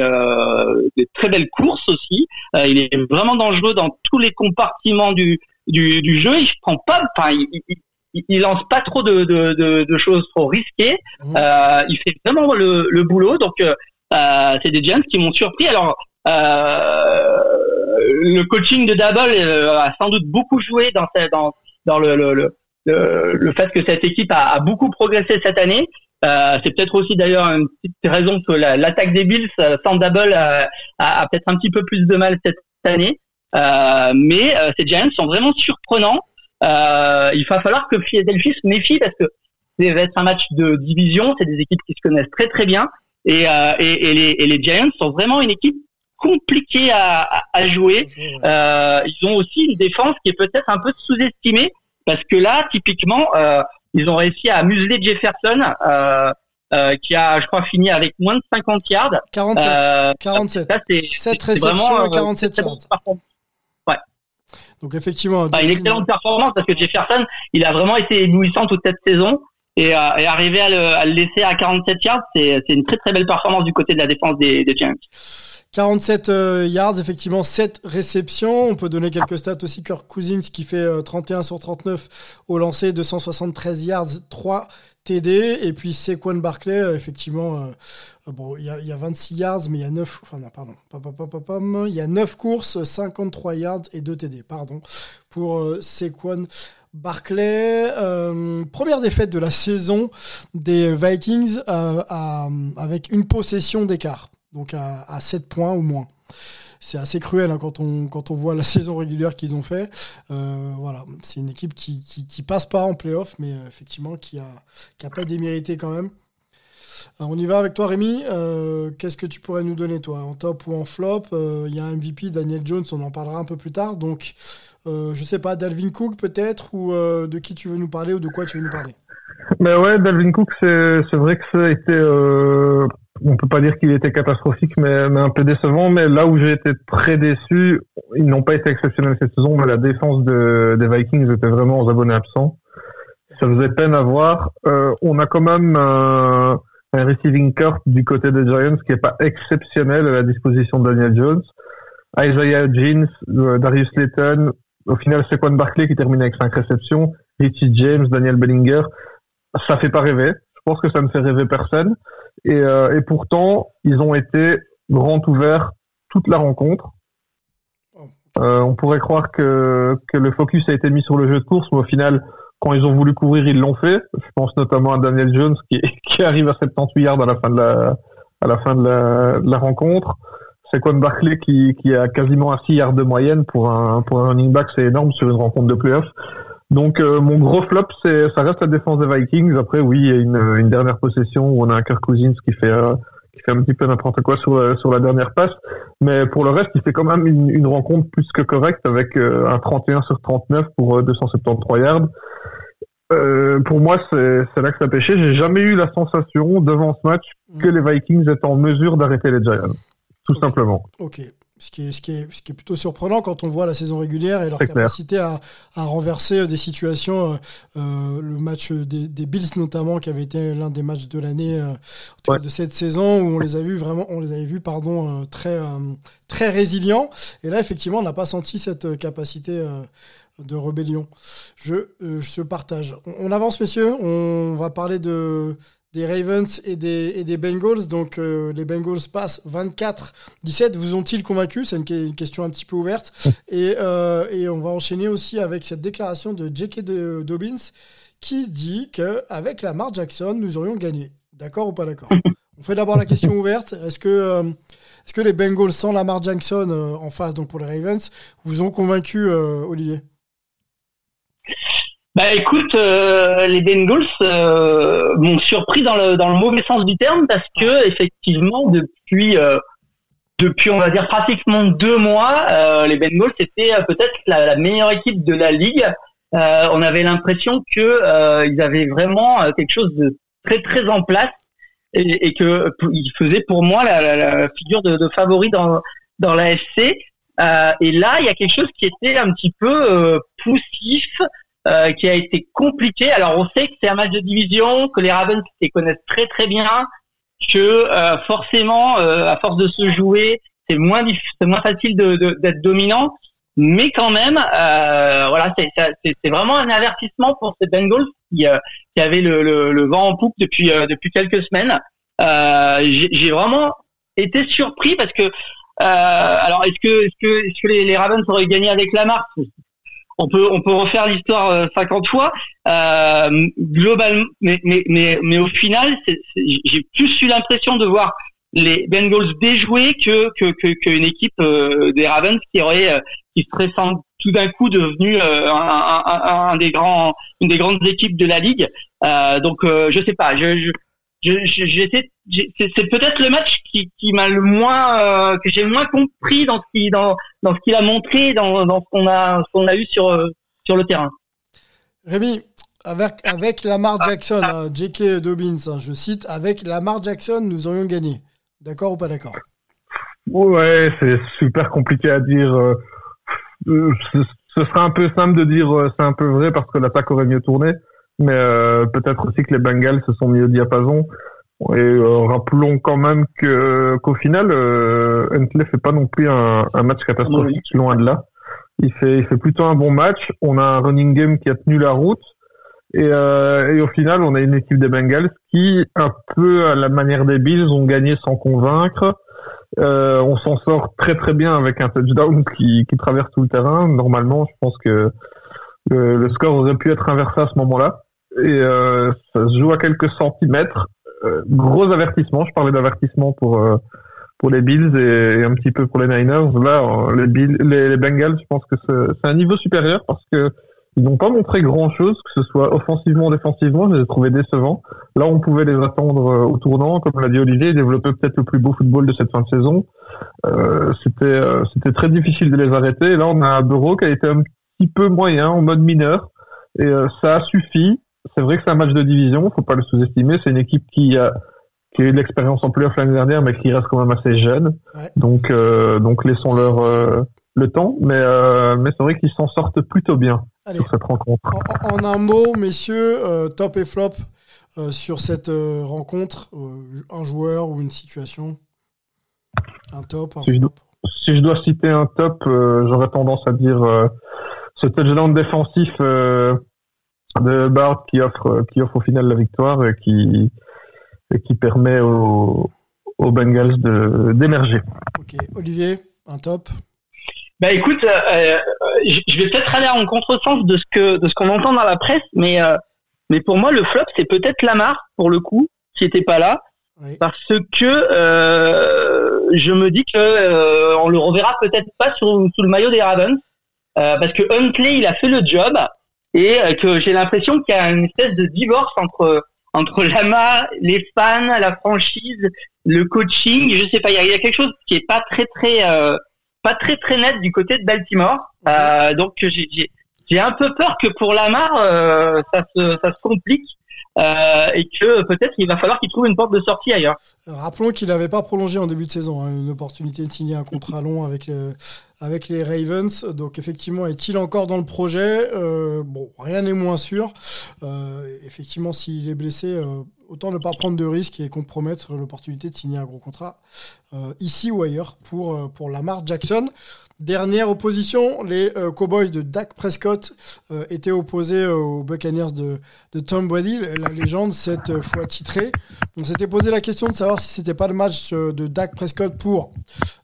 des très belles courses aussi. Il est vraiment dangereux dans tous les compartiments du du, du jeu. Il prend pas, enfin, il, il, il- lance pas trop de, de, de, de choses trop risquées. Euh, il fait vraiment le, le boulot. Donc, euh, c'est des Giants qui m'ont surpris. Alors, le coaching de Double euh, a sans doute beaucoup joué dans, le, fait que cette équipe a, beaucoup progressé cette année. Euh, c'est peut-être aussi d'ailleurs une petite raison que la- l'attaque des Bills euh, sans Double euh, a, a peut-être un petit peu plus de mal cette année. Euh, mais euh, ces Giants sont vraiment surprenants. Euh, il va falloir que Philadelphie se méfie parce que ça va être un match de division. C'est des équipes qui se connaissent très très bien. Euh, et les Giants sont vraiment une équipe compliquée à, à, à jouer. Euh, ils ont aussi une défense qui est peut-être un peu sous-estimée parce que là, typiquement, euh, ils ont réussi à museler Jefferson, euh, euh, qui a, je crois, fini avec moins de 50 yards. 47. Euh, 47. ça, c'est, 7 c'est réceptions euh, 47 très, très yards. performance. Donc effectivement, Enfin, une excellente performance parce que Jefferson, il a vraiment été éblouissant toute cette saison. Et, euh, et arriver à le, à le laisser à 47 yards, c'est, c'est une très très belle performance du côté de la défense des, des Giants. 47 euh, yards, effectivement, 7 réceptions. On peut donner quelques stats aussi. Kirk Cousins qui fait euh, 31 sur 39 au lancer, 273 yards, 3 TD. Et puis Saquon Barclay, euh, effectivement, euh, euh, bon, il y, a- il y a 26 yards, mais il y a 9, enfin non, pardon, il y a 9 courses, 53 yards et 2 TD, pardon, pour euh, Saquon Barclay. Euh, première défaite de la saison des Vikings euh, avec une possession d'écart, donc à, à 7 points ou moins. C'est assez cruel hein, quand, on, voit la saison régulière qu'ils ont fait. Euh, voilà, c'est une équipe qui, qui, passe pas en playoff, mais euh, effectivement qui a, qui a pas démérité quand même. Alors, on y va avec toi, Rémi. Euh, Qu'est-ce que tu pourrais nous donner, toi, en top ou en flop? Euh, Il y a un MVP, Daniel Jones, on en parlera un peu plus tard. Donc, euh, je sais pas, Dalvin Cook peut-être, ou euh, de qui tu veux nous parler, ou de quoi tu veux nous parler? Mais ouais, Dalvin Cook, c'est vrai que ça a été, euh, on peut pas dire qu'il était catastrophique, mais, un peu décevant. Mais là où j'ai été très déçu, ils n'ont pas été exceptionnels cette saison, mais la défense de, des Vikings était vraiment aux abonnés absents. Ça faisait peine à voir. Euh, on a quand même un, receiving court du côté des Giants qui est pas exceptionnel à la disposition de Daniel Jones. Isaiah Jeans, euh, Darius Layton, au final Saquon Barkley qui termine avec 5 réceptions, Richie James, Daniel Bellinger ça fait pas rêver. Je pense que ça ne fait rêver personne. Et, euh, et pourtant, ils ont été grand ouverts toute la rencontre. Euh, on pourrait croire que, que le focus a été mis sur le jeu de course, mais au final, quand ils ont voulu courir, ils l'ont fait. Je pense notamment à Daniel Jones qui, qui arrive à 78 yards à la fin de la, à la, fin de la, de la rencontre. Saquon Barkley qui, qui a quasiment à 6 yards de moyenne pour un, pour un running back, c'est énorme sur une rencontre de playoff. Donc euh, mon gros flop, c'est ça reste la défense des Vikings. Après, oui, il y a une, une dernière possession où on a un Kirk Cousins qui fait euh, qui fait un petit peu n'importe quoi sur euh, sur la dernière passe, mais pour le reste, il fait quand même une, une rencontre plus que correcte avec euh, un 31 sur 39 pour euh, 273 yards. Euh, pour moi, c'est là que ça pêché. J'ai jamais eu la sensation devant ce match que les Vikings étaient en mesure d'arrêter les Giants, tout simplement. Ok. Ce qui, est, ce, qui est, ce qui est plutôt surprenant quand on voit la saison régulière et leur capacité à, à renverser des situations. euh, euh, le match des, des Bills notamment, qui avait été l'un des matchs de l'année euh, Ouais. de cette saison, où on les a vus vraiment, on les avait vus pardon euh, très euh, très résilients. Et là, effectivement, on n'a pas senti cette euh, capacité. euh, de rébellion. Je, euh, je partage. On, on avance, messieurs. On va parler de, des Ravens et des, et des Bengals. Donc, euh, les Bengals passent 24-17. Vous ont-ils convaincu? C'est une, que- une question un petit peu ouverte. Et, euh, et on va enchaîner aussi avec cette déclaration de J.K. Dobbins qui dit qu'avec Lamar Jackson, nous aurions gagné. D'accord ou pas d'accord? On fait d'abord la question ouverte. Est-ce que, euh, est-ce que les Bengals sans Lamar Jackson euh, en face, donc pour les Ravens, vous ont convaincu, Olivier? Bah écoute, euh, les Bengals euh, m'ont surpris dans le dans le mauvais sens du terme parce que effectivement depuis euh, depuis on va dire pratiquement deux mois, euh, les Bengals c'était euh, peut-être la, la meilleure équipe de la ligue. Euh, on avait l'impression que euh, ils avaient vraiment quelque chose de très très en place et, et que ils faisaient pour moi la, la, la figure de, de favori dans dans la FC. Euh, et là, il y a quelque chose qui était un petit peu euh, poussif euh, qui a été compliqué. Alors on sait que c'est un match de division, que les Ravens les connaissent très très bien, que euh, forcément euh, à force de se jouer, c'est moins c'est moins facile de- de- d'être dominant. Mais quand même, euh, voilà, c'est vraiment un avertissement pour ces Bengals qui, euh, qui avaient le, le, le vent en poupe depuis depuis quelques semaines. J'ai vraiment été surpris parce que alors est-ce que est-ce que est-ce que les, les Ravens auraient gagné avec Lamar? On peut on peut refaire l'histoire euh, 50 fois. Euh, globalement mais mais mais mais au final j'ai plus eu l'impression de voir les Bengals déjouer que que que qu'une équipe euh, des Ravens qui aurait euh, qui serait sans, tout d'un coup devenue euh, un, un, un des grands une des grandes équipes de la ligue. Euh, donc euh, je sais pas. Je- je- j'étais- c'est peut-être le match qui, qui m'a le moins euh, que j'ai le moins compris dans ce qui dans dans ce qu'il a montré dans dans ce qu'on a ce qu'on a eu sur euh, sur le terrain. Rémi, avec, avec Lamar Jackson, hein, J.K. Dobbins, hein, je cite, avec Lamar Jackson, nous aurions gagné. D'accord ou pas d'accord? Ouais, c'est super compliqué à dire. euh, Ce, ce serait un peu simple de dire euh, c'est un peu vrai parce que l'attaque aurait mieux tourné, mais euh, peut-être aussi que les Bengals se sont mis au diapason. Et euh, rappelons quand même que qu'au final, euh, Huntley fait pas non plus un, un match catastrophique, loin de là. Il fait, il fait plutôt un bon match. On a un running game qui a tenu la route. Et, euh, et au final, on a une équipe des Bengals qui, un peu à la manière des Bills, ont gagné sans convaincre. Euh, on s'en sort très très bien avec un touchdown qui, qui traverse tout le terrain. Normalement, je pense que le, le score aurait pu être inversé à ce moment-là. Et euh, ça se joue à quelques centimètres. Euh, gros avertissement. Je parlais d'avertissement pour euh, pour les Bills et, un petit peu pour les Niners. Là, les, Bills, les, Bengals, je pense que c'est un niveau supérieur parce que ils n'ont pas montré grand chose, que ce soit offensivement ou défensivement. Je les ai trouvés décevants. Là, on pouvait les attendre au tournant, comme l'a dit Olivier, développer peut-être le plus beau football de cette fin de saison. Euh, c'était euh, c'était très difficile de les arrêter. Là, on a un Bureau qui a été un petit peu moyen, en mode mineur, et euh, ça a suffi. C'est vrai que c'est un match de division, faut pas le sous-estimer. C'est une équipe qui a qui a eu de l'expérience en playoff l'année dernière, mais qui reste quand même assez jeune. Ouais. Donc euh, donc laissons-leur euh, le temps, mais euh, mais c'est vrai qu'ils s'en sortent plutôt bien Allez, sur cette rencontre. en, en un mot, messieurs, euh, top et flop sur cette rencontre, un joueur ou une situation? Un top, un Si je Si je dois citer un top, j'aurais tendance à dire ce touchdown défensif de Bard qui offre qui offre au final la victoire et qui et qui permet aux, aux Bengals de d'émerger. Ok, Olivier, un top? Bah écoute, euh, euh, je vais peut-être aller en contresens de ce que de ce qu'on entend dans la presse, mais euh, mais pour moi le flop c'est peut-être Lamar pour le coup qui était pas là Oui. parce que euh, je me dis que euh, on le reverra peut-être pas sur, sous le maillot des Ravens euh, parce que Huntley il a fait le job et euh, que j'ai l'impression qu'il y a une espèce de divorce entre entre Lamar, les fans, la franchise, le coaching, je sais pas, il y a, il y a quelque chose qui est pas très très euh, pas très très net du côté de Baltimore. Euh, donc j'ai j'ai- un peu peur que pour Lamar euh, ça se ça se complique euh, et que peut-être il va falloir qu'il trouve une porte de sortie ailleurs. Rappelons qu'il n'avait pas prolongé en début de saison, hein, une opportunité de signer un contrat long avec, le- avec les Ravens. Donc effectivement, est-il encore dans le projet? Euh, Bon, rien n'est moins sûr. Euh, effectivement, s'il est blessé, euh, autant ne pas prendre de risques et compromettre l'opportunité de signer un gros contrat euh, ici ou ailleurs pour, euh, pour Lamar Jackson. Dernière opposition, les euh, Cowboys de Dak Prescott étaient opposés aux Buccaneers de, de Tom Brady, la légende cette fois titrée. On s'était posé la question de savoir si c'était pas le match de Dak Prescott pour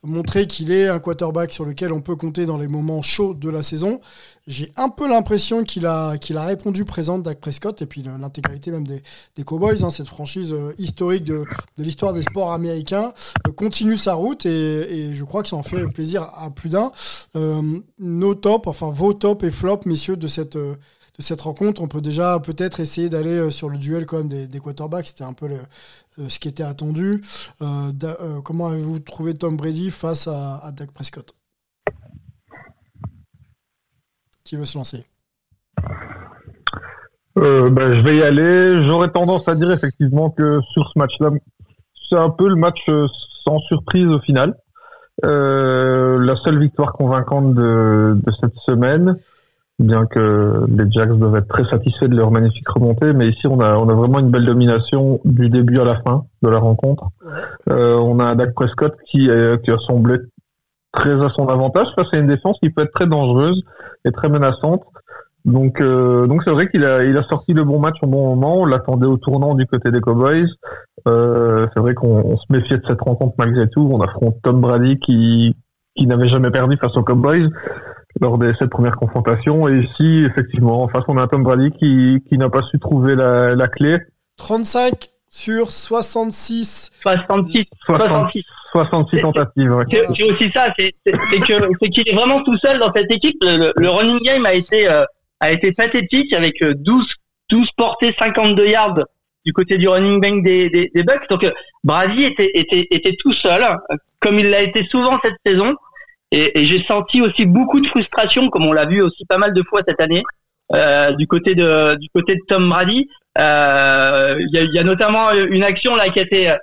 montrer qu'il est un quarterback sur lequel on peut compter dans les moments chauds de la saison. J'ai un peu l'impression qu'il a, qu'il a répondu présent Dak Prescott et puis l'intégralité même des, des Cowboys, hein, cette franchise historique de, de l'histoire des sports américains, euh, continue sa route et, je crois que ça en fait plaisir à plus d'un. Euh, nos tops, enfin vos tops et flops, messieurs, de cette, de cette rencontre. On peut déjà peut-être essayer d'aller euh, sur le duel quand des, des quarterbacks. C'était un peu euh, ce qui était attendu. Comment avez-vous trouvé Tom Brady face à, à Dak Prescott? Qui veut se lancer? Euh, ben, je vais y aller. J'aurais tendance à dire effectivement que sur ce match-là, c'est un peu le match sans surprise au final. Euh, la seule victoire convaincante de, cette semaine, bien que les Jacks doivent être très satisfaits de leur magnifique remontée, mais ici on a, vraiment une belle domination du début à la fin de la rencontre. Euh, on a Dak Prescott qui, est- qui a semblé très à son avantage face à une défense qui peut être très dangereuse et très menaçante. Donc, euh, donc c'est vrai qu'il a, il a sorti le bon match au bon moment. On l'attendait au tournant du côté des Cowboys. Euh, c'est vrai qu'on on se méfiait de cette rencontre malgré tout. On affronte Tom Brady qui, qui n'avait jamais perdu face aux Cowboys lors de cette première confrontation. Et ici, effectivement, en face, on a un Tom Brady qui, qui n'a pas su trouver la, la clé. 35 sur 66. 66, 60. 66. 66 tentatives. ouais. C'est aussi ça, c'est c'est- c'est que c'est qu'il est vraiment tout seul dans cette équipe. Le, le- le running game a été euh, a été pathétique avec euh, 12 12 portées, 52 yards du côté du running back des, des, des Bucks. Donc euh, Brady était était était tout seul, euh, comme il l'a été souvent cette saison. Et, et j'ai senti aussi beaucoup de frustration, comme on l'a vu aussi pas mal de fois cette année, euh, du côté de du côté de Tom Brady. Euh, Il y, a, il y a notamment une action là qui a été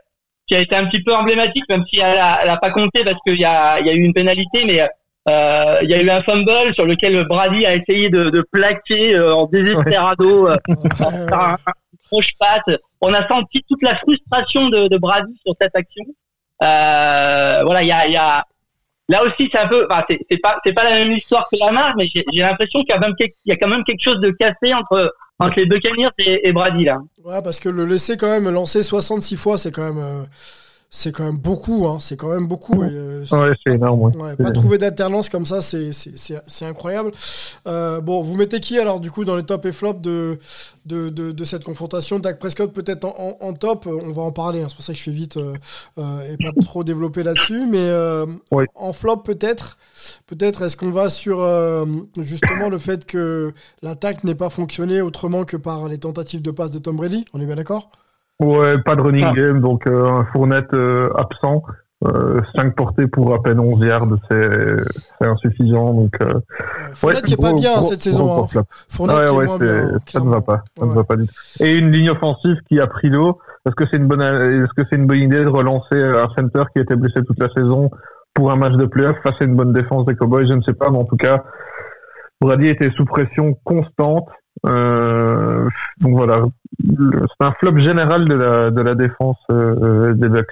qui a été un petit peu emblématique, même si elle a, pas compté parce qu'il y a, y a eu une pénalité, mais euh, il y a eu un fumble sur lequel Brady a essayé de, de plaquer euh, en désesperado euh, un, croche patte. On a senti toute la frustration de, de Brady sur cette action. Euh, voilà, il y a, il y a là aussi c'est un peu, enfin, c'est pas c'est pas la même histoire que la marque, mais j'ai l'impression qu'il y a même quelque- il y a quand même quelque chose de cassé entre entre les Buccaneers et, et Brady là. Ouais, parce que le laisser quand même lancer 66 fois, c'est quand même, euh, c'est quand même beaucoup. Hein, c'est quand même beaucoup. et, euh, Ouais, c'est énorme. ouais. Ouais, C'est- pas trouver d'alternance comme ça, c'est c'est- c'est- c'est incroyable. Euh, bon, vous mettez qui alors du coup dans les top et flops de, de, de, de cette confrontation? Dak Prescott peut-être en, en- en top, euh, on va en parler, hein, c'est pour ça que je fais vite euh, et pas trop développer là-dessus, mais euh, en flop peut-être, peut-être est-ce qu'on va sur euh, justement le fait que l'attaque n'ait pas fonctionné autrement que par les tentatives de passe de Tom Brady? On est bien d'accord? Ouais, pas de running Ah. game, donc euh, un Fournette euh, absent. Euh, 5 portées pour à peine 11 yards, c'est c'est insuffisant. Donc, euh, Euh, Fournette ouais, qui est pas bien gros- cette gros saison. hein. Fournette Ouais, qui est ouais, moins c'est- bien. ça ne va pas. Ça Ouais. ne va pas du tout. Et une ligne offensive qui a pris l'eau. Est-ce que c'est une bonne, est-ce que c'est une bonne idée de relancer un center qui était blessé toute la saison pour un match de playoff face à une bonne défense des Cowboys? Je ne sais pas, mais en tout cas, Brady était sous pression constante. Euh, donc voilà, c'est un flop général de la de la défense euh, des Bucks,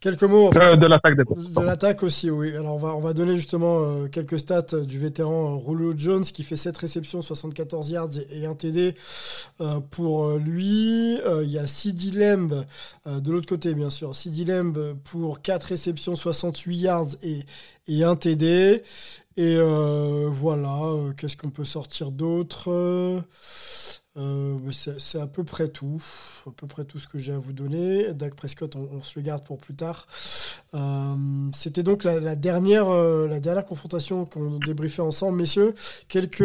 Quelques mots. enfin, Euh, de l'attaque des Bucks. De l'attaque aussi, oui. Alors on va, on va donner justement euh, quelques stats euh, du vétéran euh, Julio Jones qui fait 7 réceptions, 74 yards et, et un TD euh, pour euh, lui. Euh, Il y a CD Lamb euh, de l'autre côté, bien sûr. CD Lamb pour 4 réceptions, 68 yards et, et un TD. Et euh, voilà, euh, qu'est-ce qu'on peut sortir d'autre Euh, c'est à peu près tout, à peu près tout ce que j'ai à vous donner. Dak Prescott, on, se le garde pour plus tard. C'était donc la, la dernière, la dernière confrontation qu'on débriefait ensemble, messieurs. Quelques,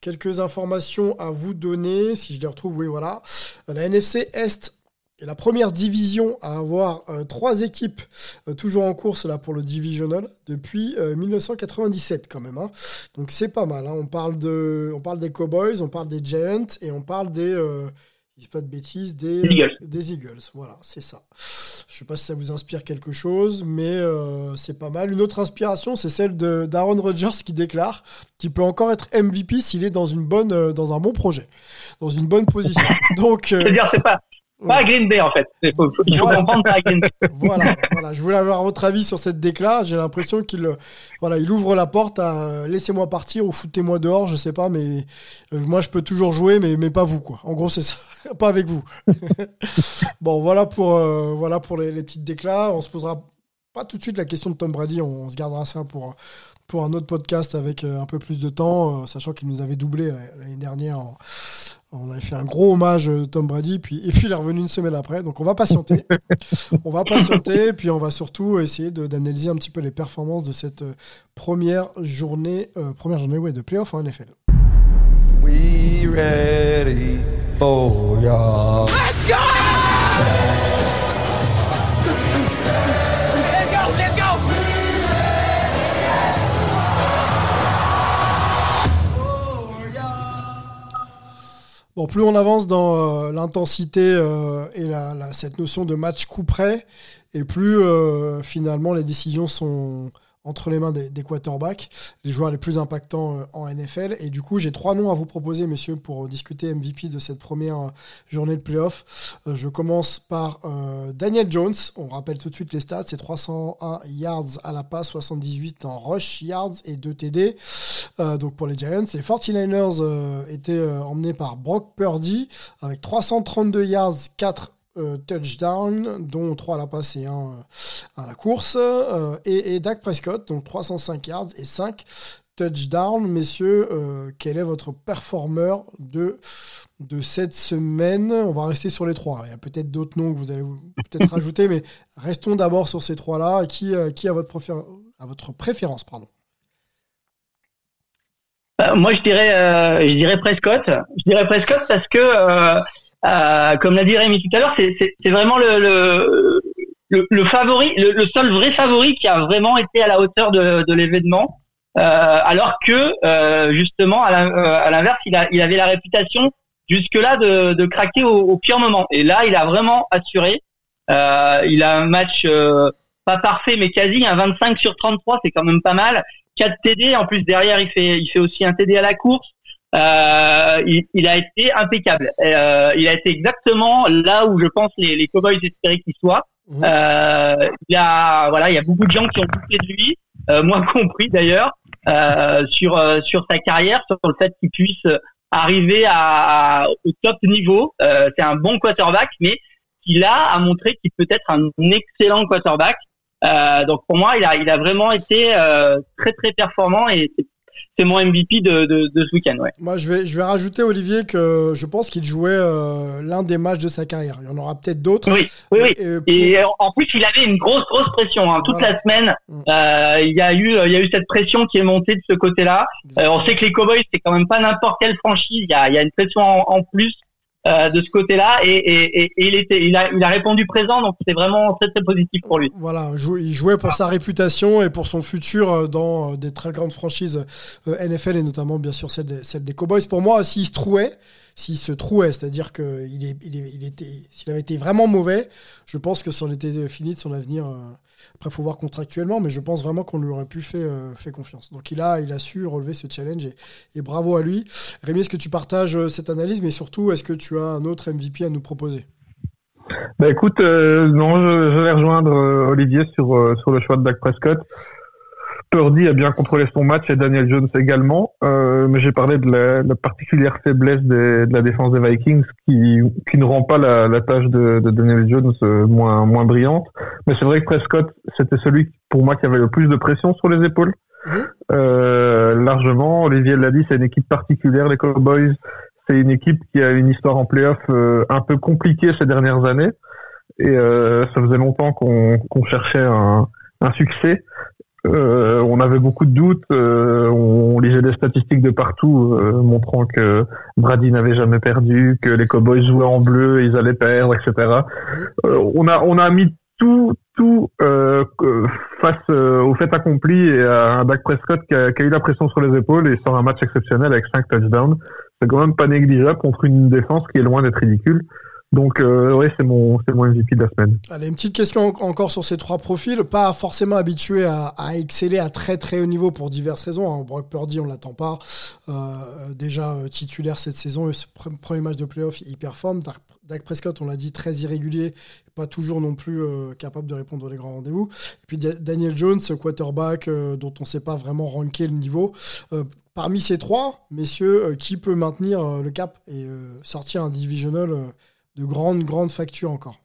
quelques informations à vous donner, si je les retrouve. Oui, voilà. La NFC Est est la première division à avoir euh, trois équipes euh, toujours en course là pour le divisional depuis euh, 1997 quand même. hein. Donc c'est pas mal. hein. On parle de, on parle des Cowboys, on parle des Giants et on parle des, euh, je dis pas de bêtises, des Eagles. des Eagles. Voilà, c'est ça. Je sais pas si ça vous inspire quelque chose, mais c'est pas mal. Une autre inspiration, c'est celle de d'Aaron Rodgers qui déclare qu'il peut encore être MVP s'il est dans une bonne, dans un bon projet, dans une bonne position. Donc c'est pas pas à Green Bay en fait. Il faut, il faut Voilà. comprendre pas à Green Bay. voilà, voilà, je voulais avoir votre avis sur cette déclat. J'ai l'impression qu'il euh, voilà, il ouvre la porte à euh, laissez-moi partir ou foutez-moi dehors, je sais pas, mais euh, moi je peux toujours jouer, mais, mais pas vous quoi. En gros c'est ça, pas avec vous. bon voilà pour euh, voilà pour les, les petites déclats. On se posera pas tout de suite la question de Tom Brady, on, on se gardera ça pour pour un autre podcast avec un peu plus de temps, sachant qu'il nous avait doublé l'année dernière. en- on avait fait un gros hommage euh, Tom Brady, puis, et puis il est revenu une semaine après. Donc on va patienter. on va patienter, puis on va surtout essayer de- d'analyser un petit peu les performances de cette euh, première journée, euh, première journée ouais, de playoff en NFL. We ready for ya. Bon, plus on avance dans euh, l'intensité euh, et cette notion de match coup près, et plus euh, finalement les décisions sont entre les mains des, quarterbacks, les joueurs les plus impactants euh, en NFL. Et du coup, j'ai trois noms à vous proposer, messieurs, pour discuter MVP de cette première euh, journée de playoff. Euh, je commence par euh, Daniel Jones. On rappelle tout de suite les stats. C'est 301 yards à la passe, 78 en rush yards et 2 TD. Euh, donc pour les Giants, les 49ers euh, étaient euh, emmenés par Brock Purdy avec 332 yards, 4 euh, touchdowns, dont 3 à la passe et 1 euh, à la course. Euh, et, et Dak Prescott, donc 305 yards et 5 touchdowns. Messieurs, euh, quel est votre performeur de, de cette semaine? On va rester sur les trois. Il y a peut-être d'autres noms que vous allez peut-être rajouter, mais restons d'abord sur ces trois-là. Qui, qui a votre, préférence pardon? Moi, je dirais, je dirais Prescott. Je dirais Prescott parce que, euh, comme l'a dit Rémi tout à l'heure, c'est, vraiment le, le, le, le favori, le, seul vrai favori qui a vraiment été à la hauteur de, de l'événement. Euh, alors que, euh, justement, à, euh, l'inverse, il, il avait la réputation jusque-là de, de craquer au, au pire moment. Et là, il a vraiment assuré. Euh, il a un match pas parfait, mais quasi un 25 sur 33, c'est quand même pas mal. 4 TD. En plus, derrière, il fait, il fait aussi un TD à la course. Euh, il, il a été impeccable. Euh, il a été exactement là où je pense les, les Cowboys espéraient qu'il soit. Mhm. Euh, il y a voilà, il y a beaucoup de gens qui ont douté de lui, euh, moi compris d'ailleurs, euh, sur euh, sur sa carrière, sur le fait qu'il puisse arriver à, au top niveau. Euh, c'est un bon quarterback, mais il a à montrer qu'il peut être un excellent quarterback. Euh, donc pour moi, il a il a vraiment été euh, très très performant et c'est- c'est mon MVP de, de, de ce week-end. Ouais. Moi, je vais, je vais rajouter, Olivier, que je pense qu'il jouait euh, l'un des matchs de sa carrière. Il y en aura peut-être d'autres. Oui, oui, oui. Et, pour- Et en- plus, il avait une grosse, grosse pression. Hein. Toute Voilà. la semaine, Mm. euh, il y a eu, il y a eu cette pression qui est montée de ce côté-là. Euh, on sait que les Cowboys, c'est quand même pas n'importe quelle franchise. Il y a, il y a une pression en, en plus euh, de ce côté-là, et, et, et, il était, il a, il a répondu présent, donc c'est vraiment très, très positif pour lui. Voilà, il jouait pour sa réputation et pour son futur euh, dans euh, des très grandes franchises NFL et notamment bien sûr celle des, celle des Cowboys. Pour moi, s'il se trouait, s'il se trouait, c'est-à-dire qu'il est, il est- il était, s'il avait été vraiment mauvais, je pense que c'en était fini de son avenir. Après, faut voir contractuellement, mais je pense vraiment qu'on lui aurait pu fait, euh, confiance. Donc il a, il a su relever ce challenge et, bravo à lui. Rémi, est-ce que tu partages euh, cette analyse, mais surtout, est-ce que tu as un autre MVP à nous proposer? Bah écoute, euh, non, je, vais rejoindre Olivier sur, sur le choix de Dak Prescott. Purdy a bien contrôlé son match et Daniel Jones également, euh, mais j'ai parlé de la, la particulière faiblesse des- de la défense des Vikings qui, qui ne rend pas la, la tâche de, de Daniel Jones euh, moins, moins brillante. Mais c'est vrai que Prescott, c'était celui pour moi qui avait le plus de pression sur les épaules. Mhm. Euh, largement, Olivier l'a dit, c'est une équipe particulière, les Cowboys. C'est une équipe qui a une histoire en playoff un peu compliquée ces dernières années. Et euh, ça faisait longtemps qu'on cherchait un, un succès. Euh, on avait beaucoup de doutes. euh, on, lisait des statistiques de partout euh, montrant que Brady n'avait jamais perdu, que les Cowboys jouaient en bleu, ils allaient perdre, etc. Euh, on a on a mis tout tout euh, face euh, au fait accompli et à un Dak Prescott qui a, qui a eu la pression sur les épaules et sort un match exceptionnel avec cinq touchdowns. C'est quand même pas négligeable contre une défense qui est loin d'être ridicule. Donc euh, ouais, c'est mon c'est mon MVP de la semaine. Allez, une petite question en- encore sur ces trois profils. Pas forcément habitué à, exceller à très très haut niveau pour diverses raisons. hein. Brock Purdy, on l'attend pas. Euh, déjà euh, titulaire cette saison premier match de playoff, il performe. Dak- Prescott, on l'a dit, très irrégulier, pas toujours non plus euh, capable de répondre aux grands rendez-vous. Et puis Da- Daniel Jones, quarterback dont on ne sait pas vraiment ranker le niveau. Parmi ces trois, messieurs, qui peut maintenir le cap et sortir un divisional de grande grande facture encore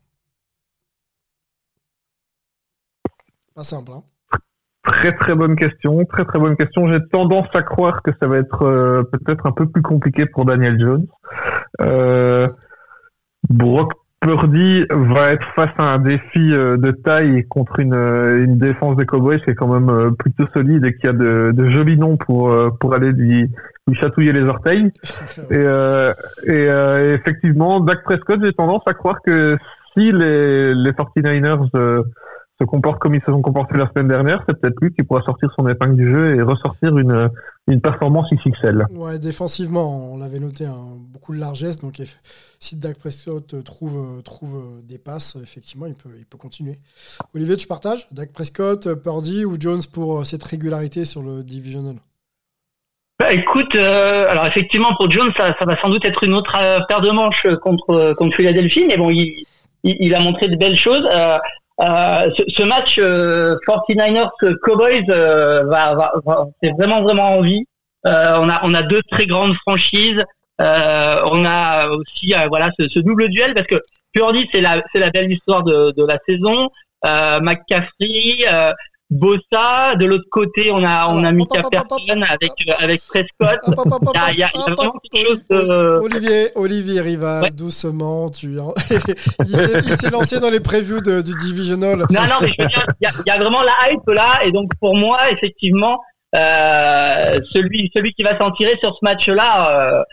Pas simple, hein Très très bonne question, très très bonne question. J'ai tendance à croire que ça va être euh, peut-être un peu plus compliqué pour Daniel Jones. Euh, Brock Purdy va être face à un défi euh, de taille contre une, défense des Cowboys qui est quand même plutôt solide et qui a de, jolis noms pour pour aller lui, lui chatouiller les orteils. Et, euh, et, euh, et effectivement, Dak Prescott, j'ai tendance à croire que si les, les 49ers euh, se comportent comme ils se sont comportés la semaine dernière, c'est peut-être lui qui pourra sortir son épingle du jeu et ressortir une, une performance XXL. Ouais, défensivement, on l'avait noté, hein, beaucoup de largesse. Donc, si Dak Prescott trouve, trouve des passes, effectivement, il peut, il peut continuer. Olivier, tu partages? Dak Prescott, Purdy ou Jones pour cette régularité sur le divisional? Bah, écoute, euh, alors effectivement pour Jones, ça, ça va sans doute être une autre euh, paire de manches contre contre Philadelphie, mais bon, il, il, il a montré de belles choses. Euh, euh, ce, ce match euh, 49ers Cowboys euh, va, va, va c'est vraiment vraiment envie. Euh, on a on a deux très grandes franchises. Euh, on a aussi euh, voilà ce, ce double duel parce que Purdy c'est la c'est la belle histoire de, de la saison. Euh, McCaffrey, euh, Bossa. De l'autre côté, on a on a Mika Persson avec euh, avec Prescott. Il y a- il y a- il y a hop, vraiment quelque chose de- Olivier, Olivier Rival, Ouais. doucement, tu... il s'est lancé dans les previews de- du divisional. Non, non, mais je veux dire, il y y a vraiment la hype là, et donc pour moi, effectivement, euh, celui, celui qui va s'en tirer sur ce match-là, euh,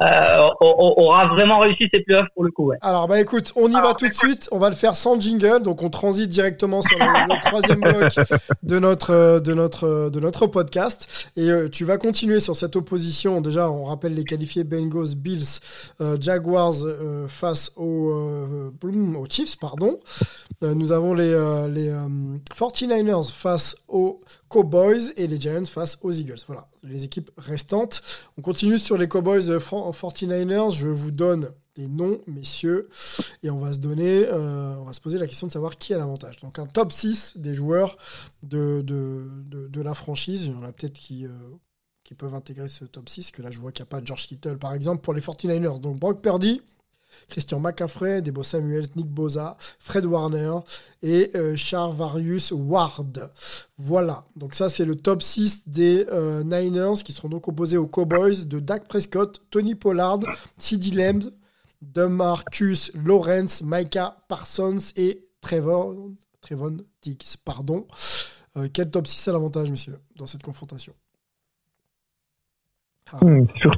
euh, aura vraiment réussi ses playoffs pour le coup. Ouais. Alors bah écoute, on y va tout de suite. On va le faire sans jingle, donc on transite directement sur le, le troisième bloc de notre euh, de notre euh, de notre podcast. Et euh, tu vas continuer sur cette opposition. Déjà, on rappelle les qualifiés Bengals, Bills, euh, Jaguars euh, face aux, euh, boum, aux Chiefs, pardon. Euh, nous avons les euh, les euh, 49ers face aux Cowboys et les Giants face aux Eagles. Voilà, les équipes restantes. On continue sur les Cowboys euh, for- 49ers. Je vous donne des noms, messieurs, et on va se donner, euh, on va se poser la question de savoir qui a l'avantage. Donc un top 6 des joueurs de, de, de, la franchise. Il y en a peut-être qui, euh, qui peuvent intégrer ce top 6, que là je vois qu'il n'y a pas George Kittle par exemple pour les 49ers. Donc Brock Purdy, Christian McCaffrey, Debo Samuel, Nick Boza, Fred Warner et euh, Charvarius Ward. Voilà, donc ça c'est le top 6 des euh, Niners qui seront donc opposés aux Cowboys de Dak Prescott, Tony Pollard, CeeDee Lamb, DeMarcus Lawrence, Micah Parsons et Trevon Diggs. Pardon. Euh, quel top 6 a l'avantage, messieurs, dans cette confrontation? Ah. Hmm, sur,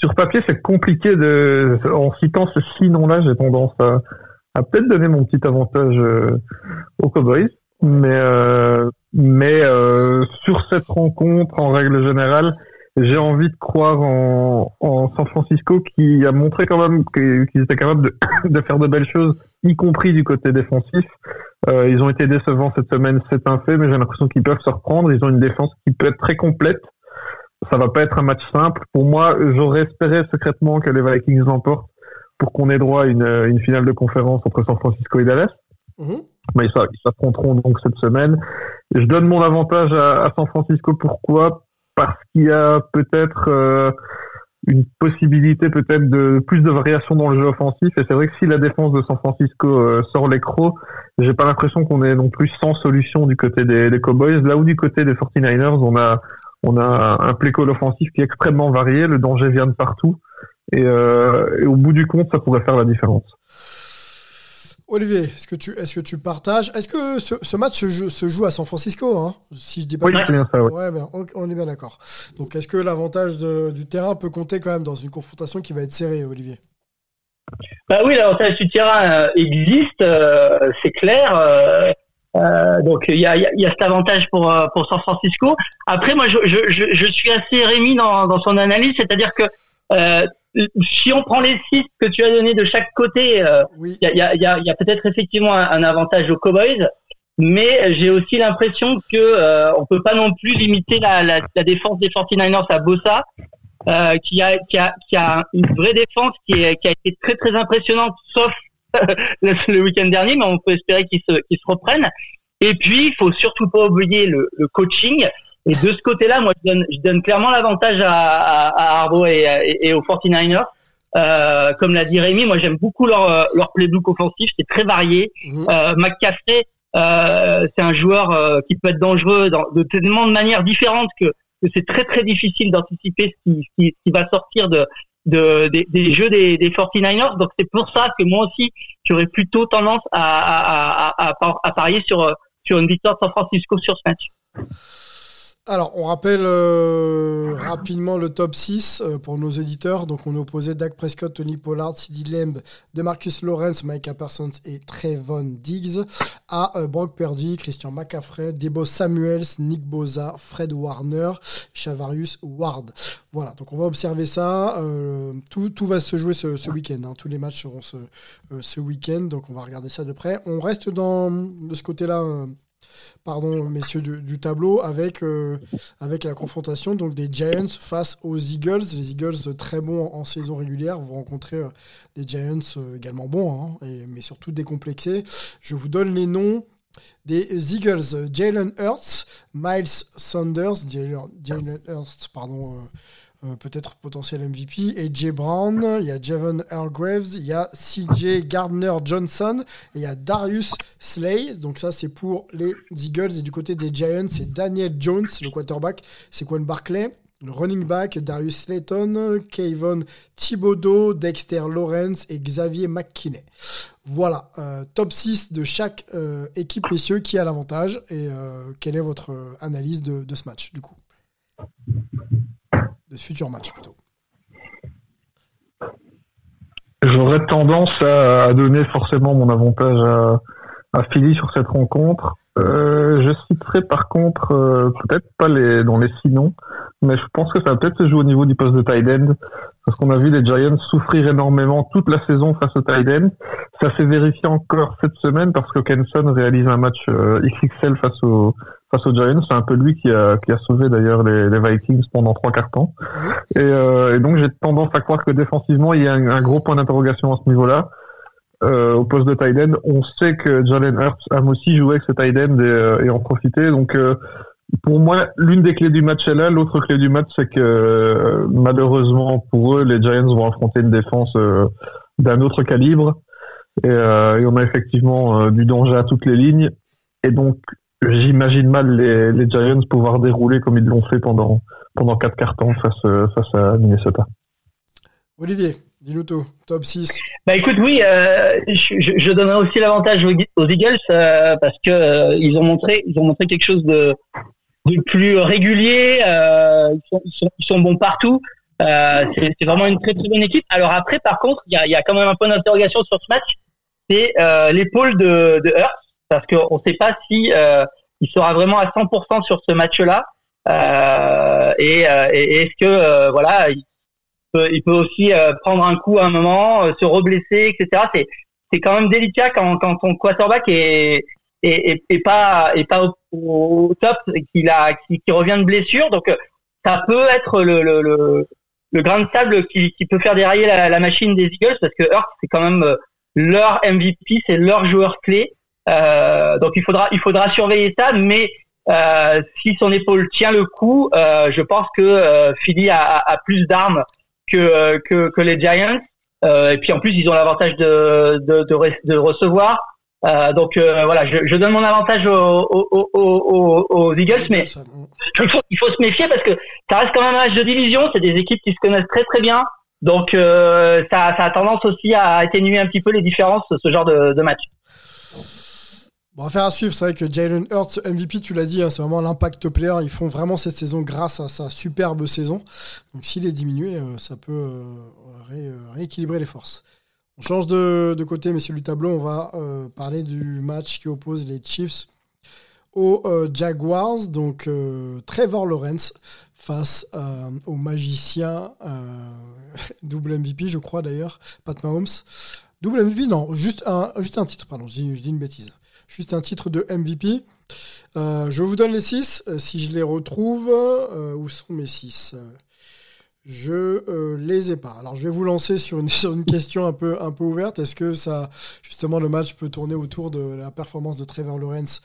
sur papier, c'est compliqué de. En citant ce noms-là, j'ai tendance à, à peut-être donner mon petit avantage euh, aux Cowboys. Mais, euh, mais euh, sur cette rencontre, en règle générale, j'ai envie de croire en, San Francisco qui a montré quand même qu'ils étaient capables de, de faire de belles choses, y compris du côté défensif. Euh, ils ont été décevants cette semaine, c'est un fait, mais j'ai l'impression qu'ils peuvent se reprendre. Ils ont une défense qui peut être très complète. Ça va pas être un match simple. Pour moi, j'aurais espéré secrètement que les Vikings l'emportent pour qu'on ait droit à une, une finale de conférence entre San Francisco et Dallas. Mhm. Mais ils s'a- ils s'affronteront donc cette semaine. Je donne mon avantage à, à San Francisco. Pourquoi? Parce qu'il y a peut-être euh, une possibilité peut-être de plus de variation dans le jeu offensif. Et c'est vrai que si la défense de San Francisco euh, sort les crocs, j'ai pas l'impression qu'on est non plus sans solution du côté des, des Cowboys. Là où du côté des 49ers, on a on a un play call offensif qui est extrêmement varié. Le danger vient de partout. Et, euh, et au bout du compte, ça pourrait faire la différence. Olivier, est-ce que tu, est-ce que tu partages? Est-ce que ce, ce match se joue, se joue à San Francisco hein? Si je dis pas Oui, c'est bien ça. ouais. Ouais, ben, on, on est bien d'accord. Donc, est-ce que l'avantage du terrain peut compter quand même dans une confrontation qui va être serrée, Olivier? Bah oui, l'avantage du terrain euh, existe, euh, c'est clair. euh, euh, donc il y a, y a- y a cet avantage pour euh, pour San Francisco. Après, moi, je, je, je, suis assez Rémi dans, dans son analyse, c'est-à-dire que euh, si on prend les six que tu as donnés de chaque côté, euh, Oui. il y a, il y a, y a, il y a peut-être effectivement un, un avantage aux Cowboys, mais j'ai aussi l'impression que euh, on peut pas non plus limiter la, la, la défense des 49ers à Bossa, euh, qui a qui a qui a une vraie défense qui, est, qui a été très très impressionnante, sauf le, le week-end dernier, mais on peut espérer qu'ils se qu'ils se reprennent. Et puis il faut surtout pas oublier le, le coaching. Et de ce côté-là, moi, je donne, je donne clairement l'avantage à, à, à Arbo et, et, et aux 49ers. Euh, comme l'a dit Rémi, moi j'aime beaucoup leur, leur playbook offensif, c'est très varié. Mhm. Euh, McCaffrey, euh, c'est un joueur euh, qui peut être dangereux dans, de tellement de manières différentes que, que c'est très très difficile d'anticiper ce qui, ce qui, ce qui va sortir de, de, des, des jeux des, des 49ers. Donc c'est pour ça que moi aussi j'aurais plutôt tendance à, à, à, à, parier sur, euh, sur une victoire San Francisco sur ce match. Alors, on rappelle euh, rapidement le top 6 euh, pour nos éditeurs. Donc, on opposait Dak Prescott, Tony Pollard, CeeDee Lamb, DeMarcus Lawrence, Micah Parsons et Trevon Diggs à euh, Brock Purdy, Christian McCaffrey, Debo Samuels, Nick Boza, Fred Warner, Chavarius Ward. Voilà, donc on va observer ça. Tout, va se jouer ce, week-end. hein. Tous les matchs seront ce, ce week-end, donc on va regarder ça de près. On reste dans, de ce côté-là. Pardon, messieurs du, tableau, avec, euh, avec la confrontation donc, des Giants face aux Eagles. Les Eagles, euh, très bons en, saison régulière, vont rencontrer euh, des Giants également bons, hein, mais surtout décomplexés. Je vous donne les noms des Eagles. Jalen Hurts, Miles Sanders, Jalen Hurts, pardon, euh, peut-être potentiel MVP, et Jay Brown, il y a Javon Hargraves, il y a CJ Gardner Johnson, et il y a Darius Slay. Donc ça, c'est pour les Eagles. Et du côté des Giants, c'est Daniel Jones, le quarterback, c'est Quan Barclay. Le running back, Darius Slayton, Kayvon Thibodeau, Dexter Lawrence et Xavier McKinney. Voilà, euh, top 6 de chaque euh, équipe, messieurs, qui a l'avantage et quelle est votre analyse de ce match, du coup? De ce futur match, plutôt. J'aurais tendance à, donner forcément mon avantage à, Philly sur cette rencontre. Euh, je citerai par contre euh, peut-être pas les dans les six noms, mais je pense que ça va peut-être se jouer au niveau du poste de tight end parce qu'on a vu les Giants souffrir énormément toute la saison face au tight end. Ça s'est vérifié encore cette semaine parce que Kenson réalise un match euh, XXL face au face aux Giants. C'est un peu lui qui a qui a sauvé d'ailleurs les, les Vikings pendant trois quarts temps. Et, euh, et donc j'ai tendance à croire que défensivement il y a un, gros point d'interrogation à ce niveau-là euh, au poste de tight end. On sait que Jalen Hurts aime aussi jouer avec ce tight end et, euh, et en profiter. Donc, euh, pour moi, l'une des clés du match est là. L'autre clé du match, c'est que euh, malheureusement pour eux, les Giants vont affronter une défense euh, d'un autre calibre. Et, et, on a effectivement du danger à toutes les lignes. Et donc, j'imagine mal les, les, Giants pouvoir dérouler comme ils l'ont fait pendant pendant quatre cartons face, face à Minnesota. Olivier Dis-nous tout, top 6. Bah écoute, oui, euh, je, je, donnerais aussi l'avantage aux, aux, Eagles euh, parce que euh, ils ont montré, ils ont montré quelque chose de, de plus régulier. Euh, ils sont, ils, sont, ils, sont, bons partout. Euh, c'est vraiment une très très bonne équipe. Alors après, par contre, il y a, y a, quand même un point d'interrogation sur ce match. C'est l'épaule de, de Hurts parce qu'on ne sait pas si il sera vraiment à 100% sur ce match-là. et, et est-ce que voilà, il, il peut aussi euh, prendre un coup à un moment, euh, se reblesser, etc. C'est c'est quand même délicat quand quand ton quarterback est est, est, pas est pas au, au top et qu'il a qui, revient de blessure. Donc ça peut être le le, le, le grain de sable qui, qui peut faire dérailler la, la machine des Eagles parce que Hurt c'est quand même euh, leur MVP, c'est leur joueur clé. Euh, donc il faudra il faudra surveiller ça, mais euh, si son épaule tient le coup, euh, je pense que Philly a, a, a plus d'armes que, que, que les Giants. Euh, et puis en plus, ils ont l'avantage de, de, de, de, recevoir. Euh, donc euh, voilà, je, je, donne mon avantage aux, aux, aux, aux Eagles, mais il faut, il faut, se méfier parce que ça reste quand même un match de division. C'est des équipes qui se connaissent très très bien, donc euh, ça, ça, a tendance aussi à atténuer un petit peu les différences ce genre de, de match. Bon, affaire à suivre, c'est vrai que Jalen Hurts, MVP, tu l'as dit, hein, c'est vraiment l'impact player. Ils font vraiment cette saison grâce à sa superbe saison. Donc s'il est diminué, euh, ça peut euh, euh, rééquilibrer les forces. On change de, côté, messieurs du tableau. On va parler du match qui oppose les Chiefs aux Jaguars. Donc Trevor Lawrence face au magicien double MVP, je crois d'ailleurs, Pat Mahomes. Double MVP, non, juste un, juste un titre, pardon, je dis une bêtise juste un titre de MVP. Euh, je vous donne les 6, euh, si je les retrouve. Euh, où sont mes 6 Je les ai pas. Alors je vais vous lancer sur une, question un peu, ouverte. Est-ce que ça, justement, le match peut tourner autour de la performance de Trevor Lawrence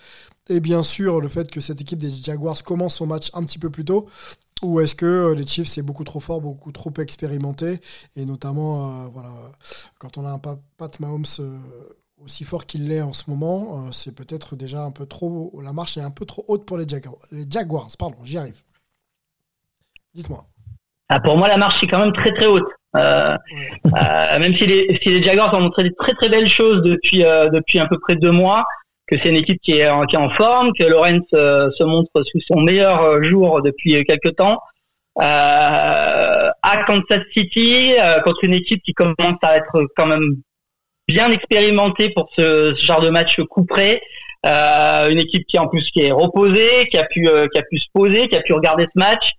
et bien sûr le fait que cette équipe des Jaguars commence son match un petit peu plus tôt ou est-ce que les Chiefs c'est beaucoup trop fort, beaucoup trop expérimenté et notamment voilà quand on a un Pat Mahomes aussi fort qu'il l'est en ce moment, euh, c'est peut-être déjà un peu trop. La marche est un peu trop haute pour les Jaguars. Les Jaguars, pardon, j'y arrive. Dites-moi. Ah, pour moi, la marche est quand même très très haute. Euh, ouais. euh, même si les, si les Jaguars ont montré des très très belles choses depuis euh, depuis à peu près deux mois, que c'est une équipe qui est, en, qui est en forme, que Lawrence euh, se montre sous son meilleur jour depuis quelques temps. à Kansas City, contre une équipe qui commence à être quand même bien expérimenté pour ce, genre de match coup près. Euh, une équipe qui en plus qui est reposée, qui a pu euh, qui a pu se poser, qui a pu regarder ce match.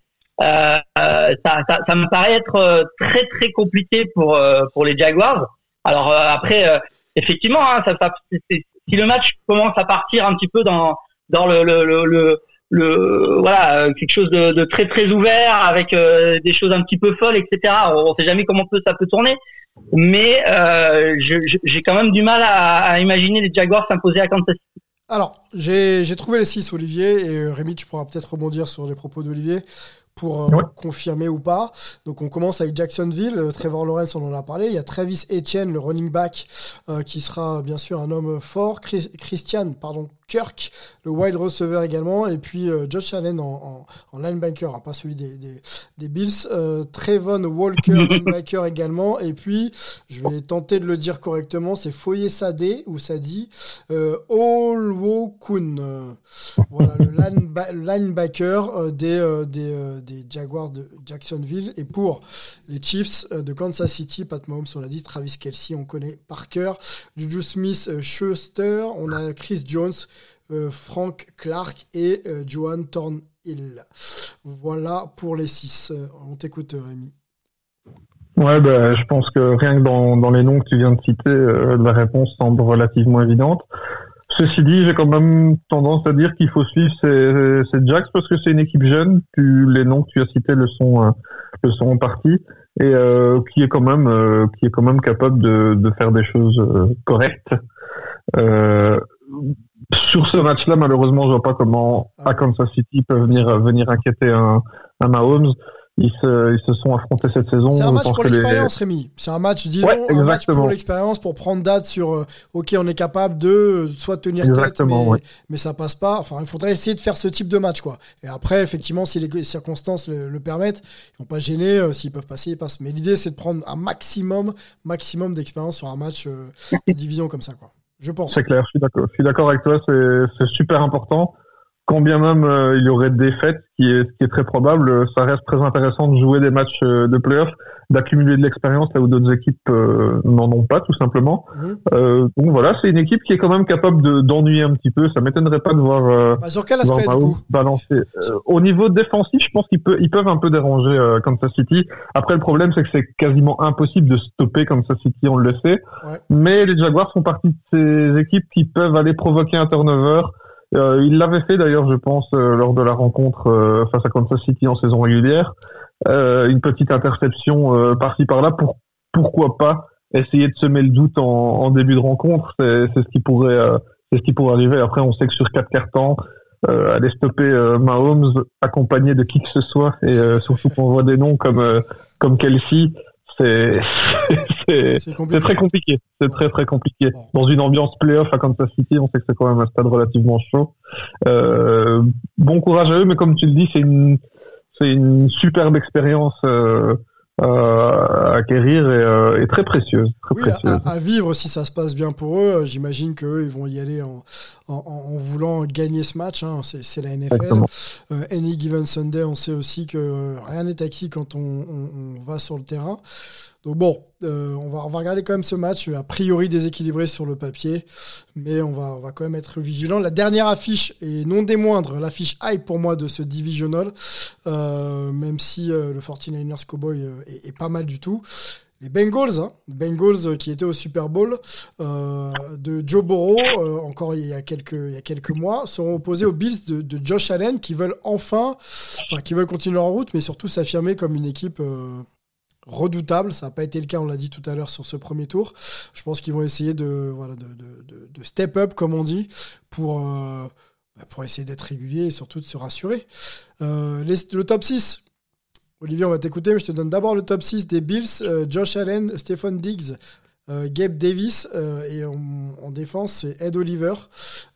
Euh, ça, ça, ça, me paraît être euh, très très compliqué pour euh, pour les Jaguars. Alors euh, après, effectivement, hein, ça, ça si le match commence à partir un petit peu dans dans le le, le, le, le voilà quelque chose de, de, très très ouvert avec des choses un petit peu folles, etc. On, on sait jamais comment ça peut tourner mais euh, j'ai quand même du mal à, à imaginer les Jaguars s'imposer à Kansas City. Alors, j'ai trouvé les 6, Olivier, et euh, Rémi, tu pourras peut-être rebondir sur les propos d'Olivier pour euh, ouais. confirmer ou pas. Donc on commence avec Jacksonville, Trevor Lawrence, on en a parlé. Il y a Travis Etienne, le running back, euh, qui sera bien sûr un homme fort. Chris, Christian, pardon, Kirk, le wide receiver également, et puis euh, Josh Allen en, en, en linebacker, hein, pas celui des, des, des Bills, euh, Trevon Walker, linebacker également, et puis, je vais tenter de le dire correctement, c'est Foyer Sadé, ou Sadi, euh, Olwokun, euh, voilà, le lineba- linebacker des, des, des Jaguars de Jacksonville, et pour les Chiefs de Kansas City, Pat Mahomes, on l'a dit, Travis Kelsey, on connaît par cœur, Juju Smith, Schuster, on a Chris Jones, Frank Clark et euh, Johan Thornhill. Voilà pour les six. Euh, On t'écoute, euh, Rémi. Ouais, bah, je pense que rien que dans, les noms que tu viens de citer, euh, la réponse semble relativement évidente. Ceci dit, j'ai quand même tendance à dire qu'il faut suivre ces, ces parce que c'est une équipe jeune. Les noms que tu as cités le sont, euh, en partie et euh, qui est quand même, euh, capable de, faire des choses euh, correctes. Euh, sur ce match-là, malheureusement, je vois pas comment à Kansas City peut venir venir inquiéter un, un Mahomes. Ils se, ils se sont affrontés cette saison. C'est un match pour les- l'expérience, Rémi. C'est un match, disons, Ouais, un match pour l'expérience, pour prendre date sur, euh, ok, on est capable de euh, soit tenir tête, mais, ouais. mais ça passe pas. Enfin, il faudrait essayer de faire ce type de match, quoi. Et après, effectivement, si les circonstances le, le permettent, ils vont pas gêner. euh, S'ils peuvent passer, ils passent. Mais l'idée, c'est de prendre un maximum, maximum d'expérience sur un match euh, de division comme ça, quoi. Je pense. C'est clair, je suis d'accord. Avec toi, c'est super important. Quand bien même euh, il y aurait des défaites, ce qui est, qui est très probable, euh, ça reste très intéressant de jouer des matchs euh, de playoff, d'accumuler de l'expérience là où d'autres équipes euh, n'en ont pas, tout simplement. Mhm. Euh, donc voilà, c'est une équipe qui est quand même capable de- d'ennuyer un petit peu. Ça m'étonnerait pas de voir, euh, Bah, sur quel aspect, coup balancer. Euh, au niveau défensif, je pense qu'ils peuvent, ils peuvent un peu déranger euh, Kansas City. Après, le problème, c'est que c'est quasiment impossible de stopper Kansas City, on le sait. Ouais. Mais les Jaguars font partie de ces équipes qui peuvent aller provoquer un turnover. Euh, ils l'avaient fait d'ailleurs, je pense, euh, lors de la rencontre euh, face à Kansas City en saison régulière. Euh, une petite interception euh, par-ci par-là. Pour, pourquoi pas essayer de semer le doute en, en début de rencontre C'est c'est ce qui pourrait, euh, c'est ce qui pourrait arriver. Après, on sait que sur quatre cartons, euh, aller stopper euh, Mahomes accompagné de qui que ce soit et euh, surtout qu'on voit des noms comme euh, comme Kelsey, c'est très compliqué. C'est très très compliqué. Dans une ambiance playoff à Kansas City, on sait que c'est quand même un stade relativement chaud. Euh, bon courage à eux, mais comme tu le dis, c'est une c'est une superbe expérience euh, euh, à acquérir et, euh, et très précieuse, très Oui, précieuse. à, à vivre si ça se passe bien pour eux. J'imagine qu'eux, ils vont y aller en, en, en voulant gagner ce match. hein. C'est la NFL. Euh, any given Sunday, on sait aussi que rien n'est acquis quand on, on- on va sur le terrain. Donc bon, euh, on, va, regarder quand même ce match, a priori déséquilibré sur le papier, mais on va, quand même être vigilant. La dernière affiche, et non des moindres, l'affiche hype pour moi de ce divisional, euh, même si euh, le 49ers Cowboy est, pas mal du tout. Les Bengals, hein, Bengals qui étaient au Super Bowl de Joe Burrow, encore il y, a quelques, mois, seront opposés aux Bills de, de Josh Allen qui veulent enfin, enfin qui veulent continuer leur route, mais surtout s'affirmer comme une équipe redoutable. Ça n'a pas été le cas, on l'a dit tout à l'heure sur ce premier tour. Je pense qu'ils vont essayer de, voilà, de, de- de- step up, comme on dit, pour, euh, bah, pour essayer d'être régulier et surtout de se rassurer. Euh, le top 6. Olivier, on va t'écouter, mais je te donne d'abord le top 6 des Bills. Euh, Josh Allen, Stephen Diggs, Gabe Davis, euh, et en, en défense, c'est Ed Oliver,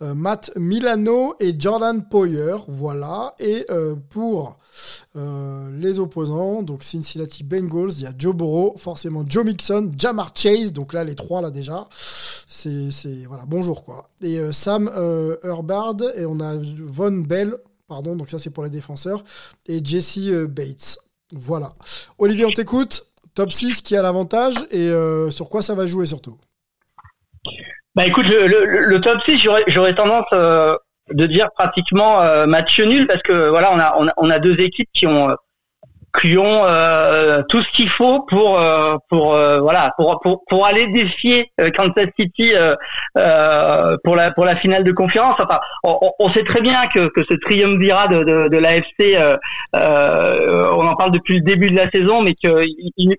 euh, Matt Milano et Jordan Poyer. Voilà. Et euh, pour euh, les opposants, donc Cincinnati Bengals, il y a Joe Burrow, forcément Joe Mixon, Jamar Chase, donc là les trois là déjà, c'est voilà bonjour quoi. Et euh, Sam euh, Herbard et on a Von Bell, pardon, donc ça c'est pour les défenseurs et Jesse euh, Bates. Voilà. Olivier, on t'écoute. Top 6 qui a l'avantage et euh, sur quoi ça va jouer surtout Bah écoute, le, top 6, j'aurais, tendance euh, de dire pratiquement euh, match nul parce que voilà, on a, on a, deux équipes qui ont, qui ont euh, tout ce qu'il faut pour, euh, pour, euh, voilà, pour, pour, pour aller défier euh, Kansas City euh, euh, pour, la, pour la finale de conférence. Enfin, on, on- sait très bien que, que ce triumvirat de, de, de l'AFC, euh, euh, on en parle depuis le début de la saison, mais qu'il il,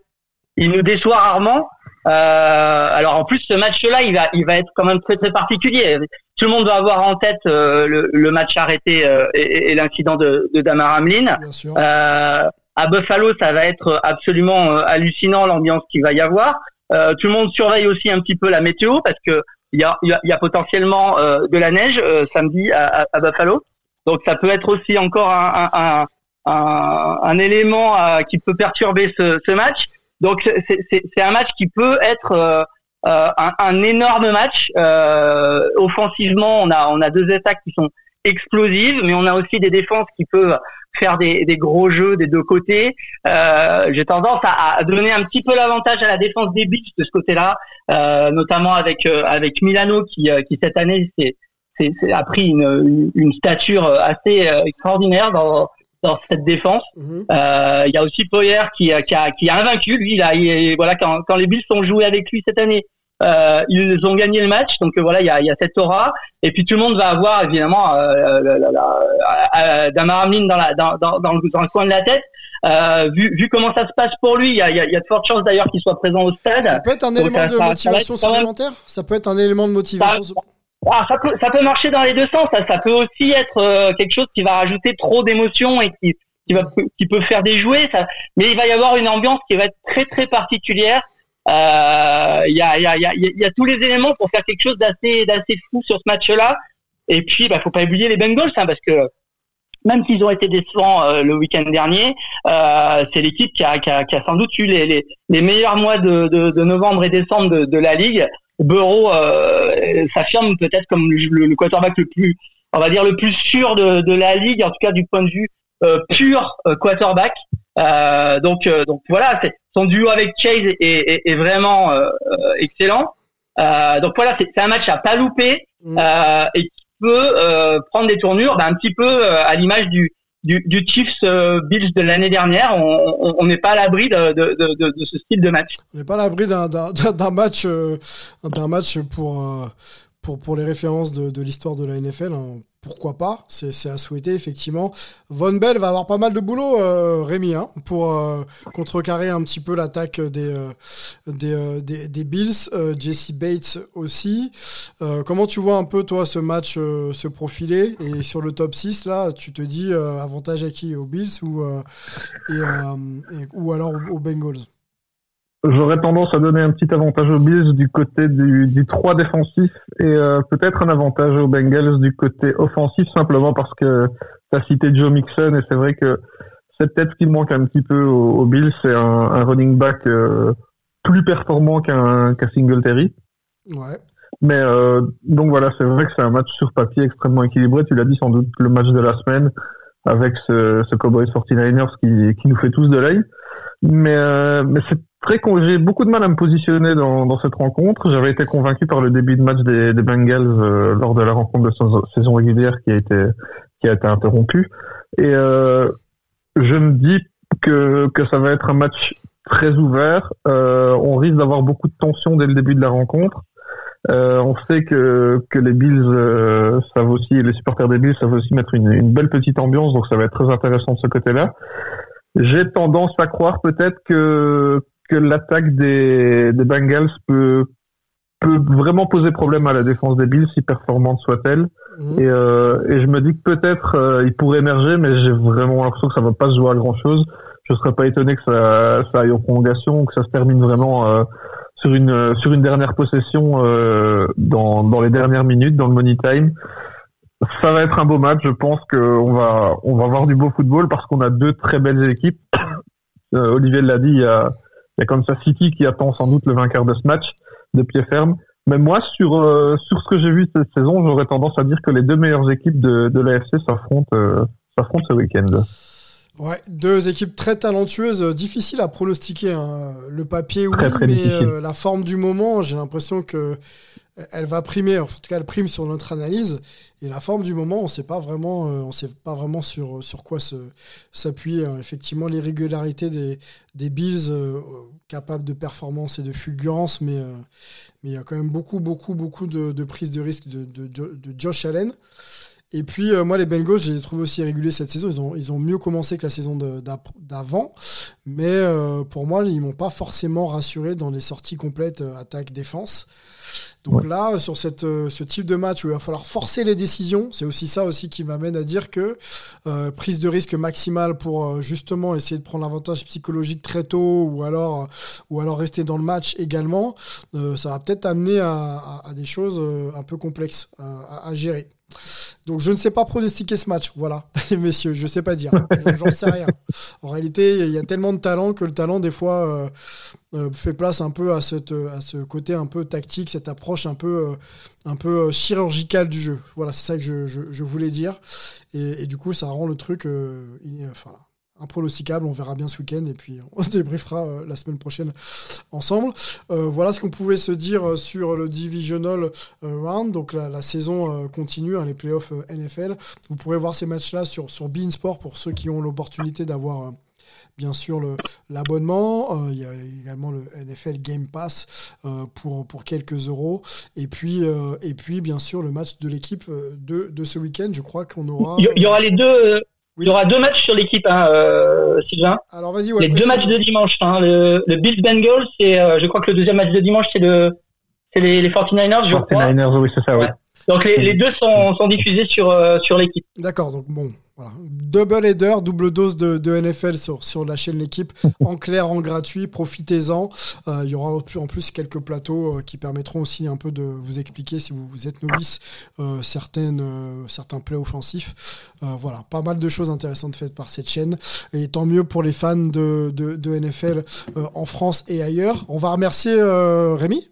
il nous déçoit rarement. Euh, alors en plus ce match-là, il va, il va être quand même très très particulier. Tout le monde va avoir en tête euh, le, le match arrêté euh, et, et l'incident de, de Damar Hamlin. Bien sûr. Euh, à Buffalo, ça va être absolument euh, hallucinant l'ambiance qu'il va y avoir. Euh, tout le monde surveille aussi un petit peu la météo parce que il y a, y a, y a potentiellement euh, de la neige euh, samedi à, à, Buffalo. Donc ça peut être aussi encore un, un, un, un, élément euh, qui peut perturber ce, ce match. Donc c'est- un match qui peut être euh, euh, un, énorme match. Euh, offensivement, on a on a deux attaques qui sont explosives, mais on a aussi des défenses qui peuvent faire des, des gros jeux des deux côtés. Euh, J'ai tendance à, à donner un petit peu l'avantage à la défense des Beats de ce côté-là, euh, notamment avec euh, avec Milano qui euh, qui cette année s'est- s'est- a pris une, une, stature assez euh, extraordinaire dans dans cette défense. Mhm. Euh, Il y a aussi Poyer qui, qui, a, qui a invaincu. Lui, a, il- voilà, quand, quand les Bills ont joué avec lui cette année, euh, ils ont gagné le match. Donc euh, voilà, il y a, y a cette aura. Et puis tout le monde va avoir évidemment euh, la- la- la- euh, Damar Hamlin dans, la, dans, dans, dans, le, dans le coin de la tête. Euh, vu, vu comment ça se passe pour lui, il y a, y a, y a de fortes chances d'ailleurs qu'il soit présent au stade. Ça peut être un Donc, élément ça- de ça- ça va motivation supplémentaire? Ça peut être un élément de motivation. su- Ah, ça peut, ça peut marcher dans les deux sens. Ça, ça peut aussi être euh, quelque chose qui va rajouter trop d'émotions et qui, qui va, qui peut faire déjouer. Ça, mais il va y avoir une ambiance qui va être très très particulière. Euh, Il y, a, il y, a, il y, a, il y a tous les éléments pour faire quelque chose d'assez d'assez fou sur ce match-là. Et puis, bah, faut pas oublier les Bengals, hein, parce que même s'ils ont été décevants euh, le week-end dernier, euh, c'est l'équipe qui a, qui, a, qui a sans doute eu les, les, les meilleurs mois de, de, de novembre et décembre de, de la ligue. Burrow euh, s'affirme peut-être comme le, le quarterback le plus, on va dire le plus sûr de, de la ligue, en tout cas du point de vue euh, pur euh, quarterback. Euh, donc, euh, donc voilà, son duo avec Chase est, est, est vraiment euh, excellent. Donc voilà, c'est un match à pas louper Mm. et qui peut prendre des tournures, bah, un petit peu à l'image du, du, du Chiefs Bills de l'année dernière. On- n'est pas à l'abri de, de, de, de, de ce style de match. On n'est pas à l'abri d'un- match, d'un match pour, pour, pour les références de, de l'histoire de la NFL. hein. Pourquoi pas C'est à souhaiter, effectivement. Von Bell va avoir pas mal de boulot, euh, Rémi, hein, pour euh, contrecarrer un petit peu l'attaque des, euh, des, des, Bills. Jesse Bates aussi. Comment tu vois un peu, toi, ce match se profiler? Et sur le top 6, là, tu te dis avantage à qui Aux Bills ou, ou alors aux Bengals? J'aurais tendance à donner un petit avantage aux Bills du côté du, du 3 défensif et euh, peut-être un avantage aux Bengals du côté offensif simplement parce que tu as cité Joe Mixon et c'est vrai que c'est peut-être ce qui manque un petit peu aux, aux Bills, c'est un, un running back euh, plus performant qu'un qu'un Singletary. Ouais. Mais euh, donc voilà, c'est vrai que c'est un match sur papier extrêmement équilibré. Tu l'as dit sans doute le match de la semaine avec ce, ce Cowboys 49ers qui, qui nous fait tous de l'œil. Mais, euh, mais c'est très con. J'ai beaucoup de mal à me positionner dans, dans cette rencontre. J'avais été convaincu par le début de match des, des Bengals euh, lors de la rencontre de saison- régulière qui a été qui a été interrompue. Et euh, je me dis que que ça va être un match très ouvert. Euh, on risque d'avoir beaucoup de tension dès le début de la rencontre. Euh, on sait que, que les Bills euh, savent aussi, les supporters des Bills savent aussi mettre une, une belle petite ambiance, donc ça va être très intéressant de ce côté-là. J'ai tendance à croire peut-être que, que l'attaque des, des Bengals peut, peut vraiment poser problème à la défense des Bills, si performante soit-elle. Mhm. Et, euh, et je me dis que peut-être euh, il pourrait émerger, mais j'ai vraiment l'impression que ça va pas se jouer à grand-chose. Je serais pas étonné que ça, ça aille en prolongation, que ça se termine vraiment euh, sur une sur une dernière possession euh, dans dans les dernières minutes dans le money time. Ça va être un beau match. Je pense qu'on va on va voir du beau football parce qu'on a deux très belles équipes. Olivier l'a dit, il y a il y a Kansas City qui attend sans doute le vainqueur de ce match de pied ferme. Mais moi, sur euh, sur ce que j'ai vu cette saison, j'aurais tendance à dire que les deux meilleures équipes de de l'AFC s'affrontent euh, ce week-end. Ouais, deux équipes très talentueuses, euh, difficiles à pronostiquer. hein. Le papier, oui, Très, très mais difficile. euh, la forme du moment, j'ai l'impression que elle va primer. En tout cas, elle prime sur notre analyse. Et la forme du moment, on vraiment, euh, sait pas vraiment sur sur quoi s'appuyer. hein. Effectivement, l'irrégularité des Bills euh, capables de performance et de fulgurance, mais euh, il y a quand même beaucoup beaucoup beaucoup de, de prises de risque de, Josh Allen. Et puis, euh, moi, les Bengals, j'ai trouvé aussi réguliers cette saison. Ils ont, mieux commencé que la saison d'avant. Mais euh, pour moi, ils m'ont pas forcément rassuré dans les sorties complètes euh, attaque-défense. Donc là, sur cette, euh, ce type de match où il va falloir forcer les décisions, c'est aussi ça aussi qui m'amène à dire que euh, prise de risque maximale pour euh, justement essayer de prendre l'avantage psychologique très tôt ou alors, ou alors rester dans le match également, euh, ça va peut-être amener à, à- à des choses un peu complexes à gérer. Donc je ne sais pas pronostiquer ce match, voilà, messieurs, je sais pas dire, j'en sais rien. En réalité, il y a tellement de talent que le talent des fois euh, euh, fait place un peu à, cette, à ce côté un peu tactique, cette approche un peu, euh, euh, chirurgicale du jeu. Voilà, c'est ça que je, voulais dire. Et, du coup, ça rend le truc euh, impronosticable. On verra bien ce week-end et puis on se débriefera euh, la semaine prochaine ensemble. Euh, voilà ce qu'on pouvait se dire euh, sur le Divisional Round. Donc la, saison continue, hein, les playoffs NFL. Vous pourrez voir ces matchs-là sur, sur Bein Sport pour ceux qui ont l'opportunité d'avoir. Bien sûr, l'abonnement. Il y a également le NFL Game Pass pour, quelques euros. Et puis, bien sûr, le match de l'équipe de, de ce week-end. Je crois qu'on aura. Il y aura les deux. Oui. Il y aura deux matchs sur l'équipe, hein, euh, Sylvain. Alors, vas-y, ouais, les deux matchs de dimanche. Hein, le, le Bills Bengals, c'est, euh, je crois que le deuxième match de dimanche, c'est le, c'est les, les 49ers, je crois. 49ers, oui, c'est ça, oui. Ouais. Donc les, les deux sont, sont diffusés sur, euh, sur l'équipe. D'accord, donc bon, voilà. Double header, double dose de, de NFL sur, sur la chaîne L'équipe, en clair, en gratuit, profitez-en. Euh, il y aura en plus quelques plateaux euh, qui permettront aussi un peu de vous expliquer, si vous, vous êtes novice, euh, certaines, certains plays offensifs. Voilà, pas mal de choses intéressantes faites par cette chaîne. Et tant mieux pour les fans de, de, de NFL en France et ailleurs. On va remercier Rémi,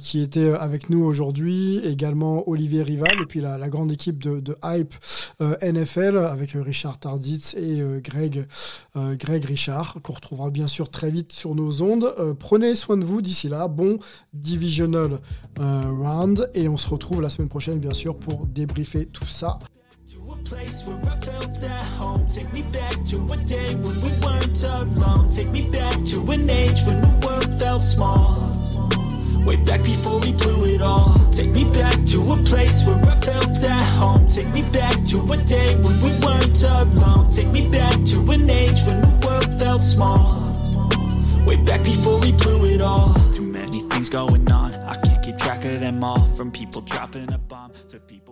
qui était avec nous aujourd'hui, également Olivier Rival, et puis la, la grande équipe de, Hype NFL avec euh, Richard Tarditz et euh, Greg, euh, Greg Richard, qu'on retrouvera bien sûr très vite sur nos ondes. Prenez soin de vous d'ici là. Bon divisional round, et on se retrouve la semaine prochaine, bien sûr, pour débriefer tout ça. Way back before we blew it all. Take me back to a place where I felt at home. Take me back to a day when we weren't alone. Take me back to an age when the world felt small. Way back before we blew it all. Too many things going on. I can't keep track of them all. From people dropping a bomb to people.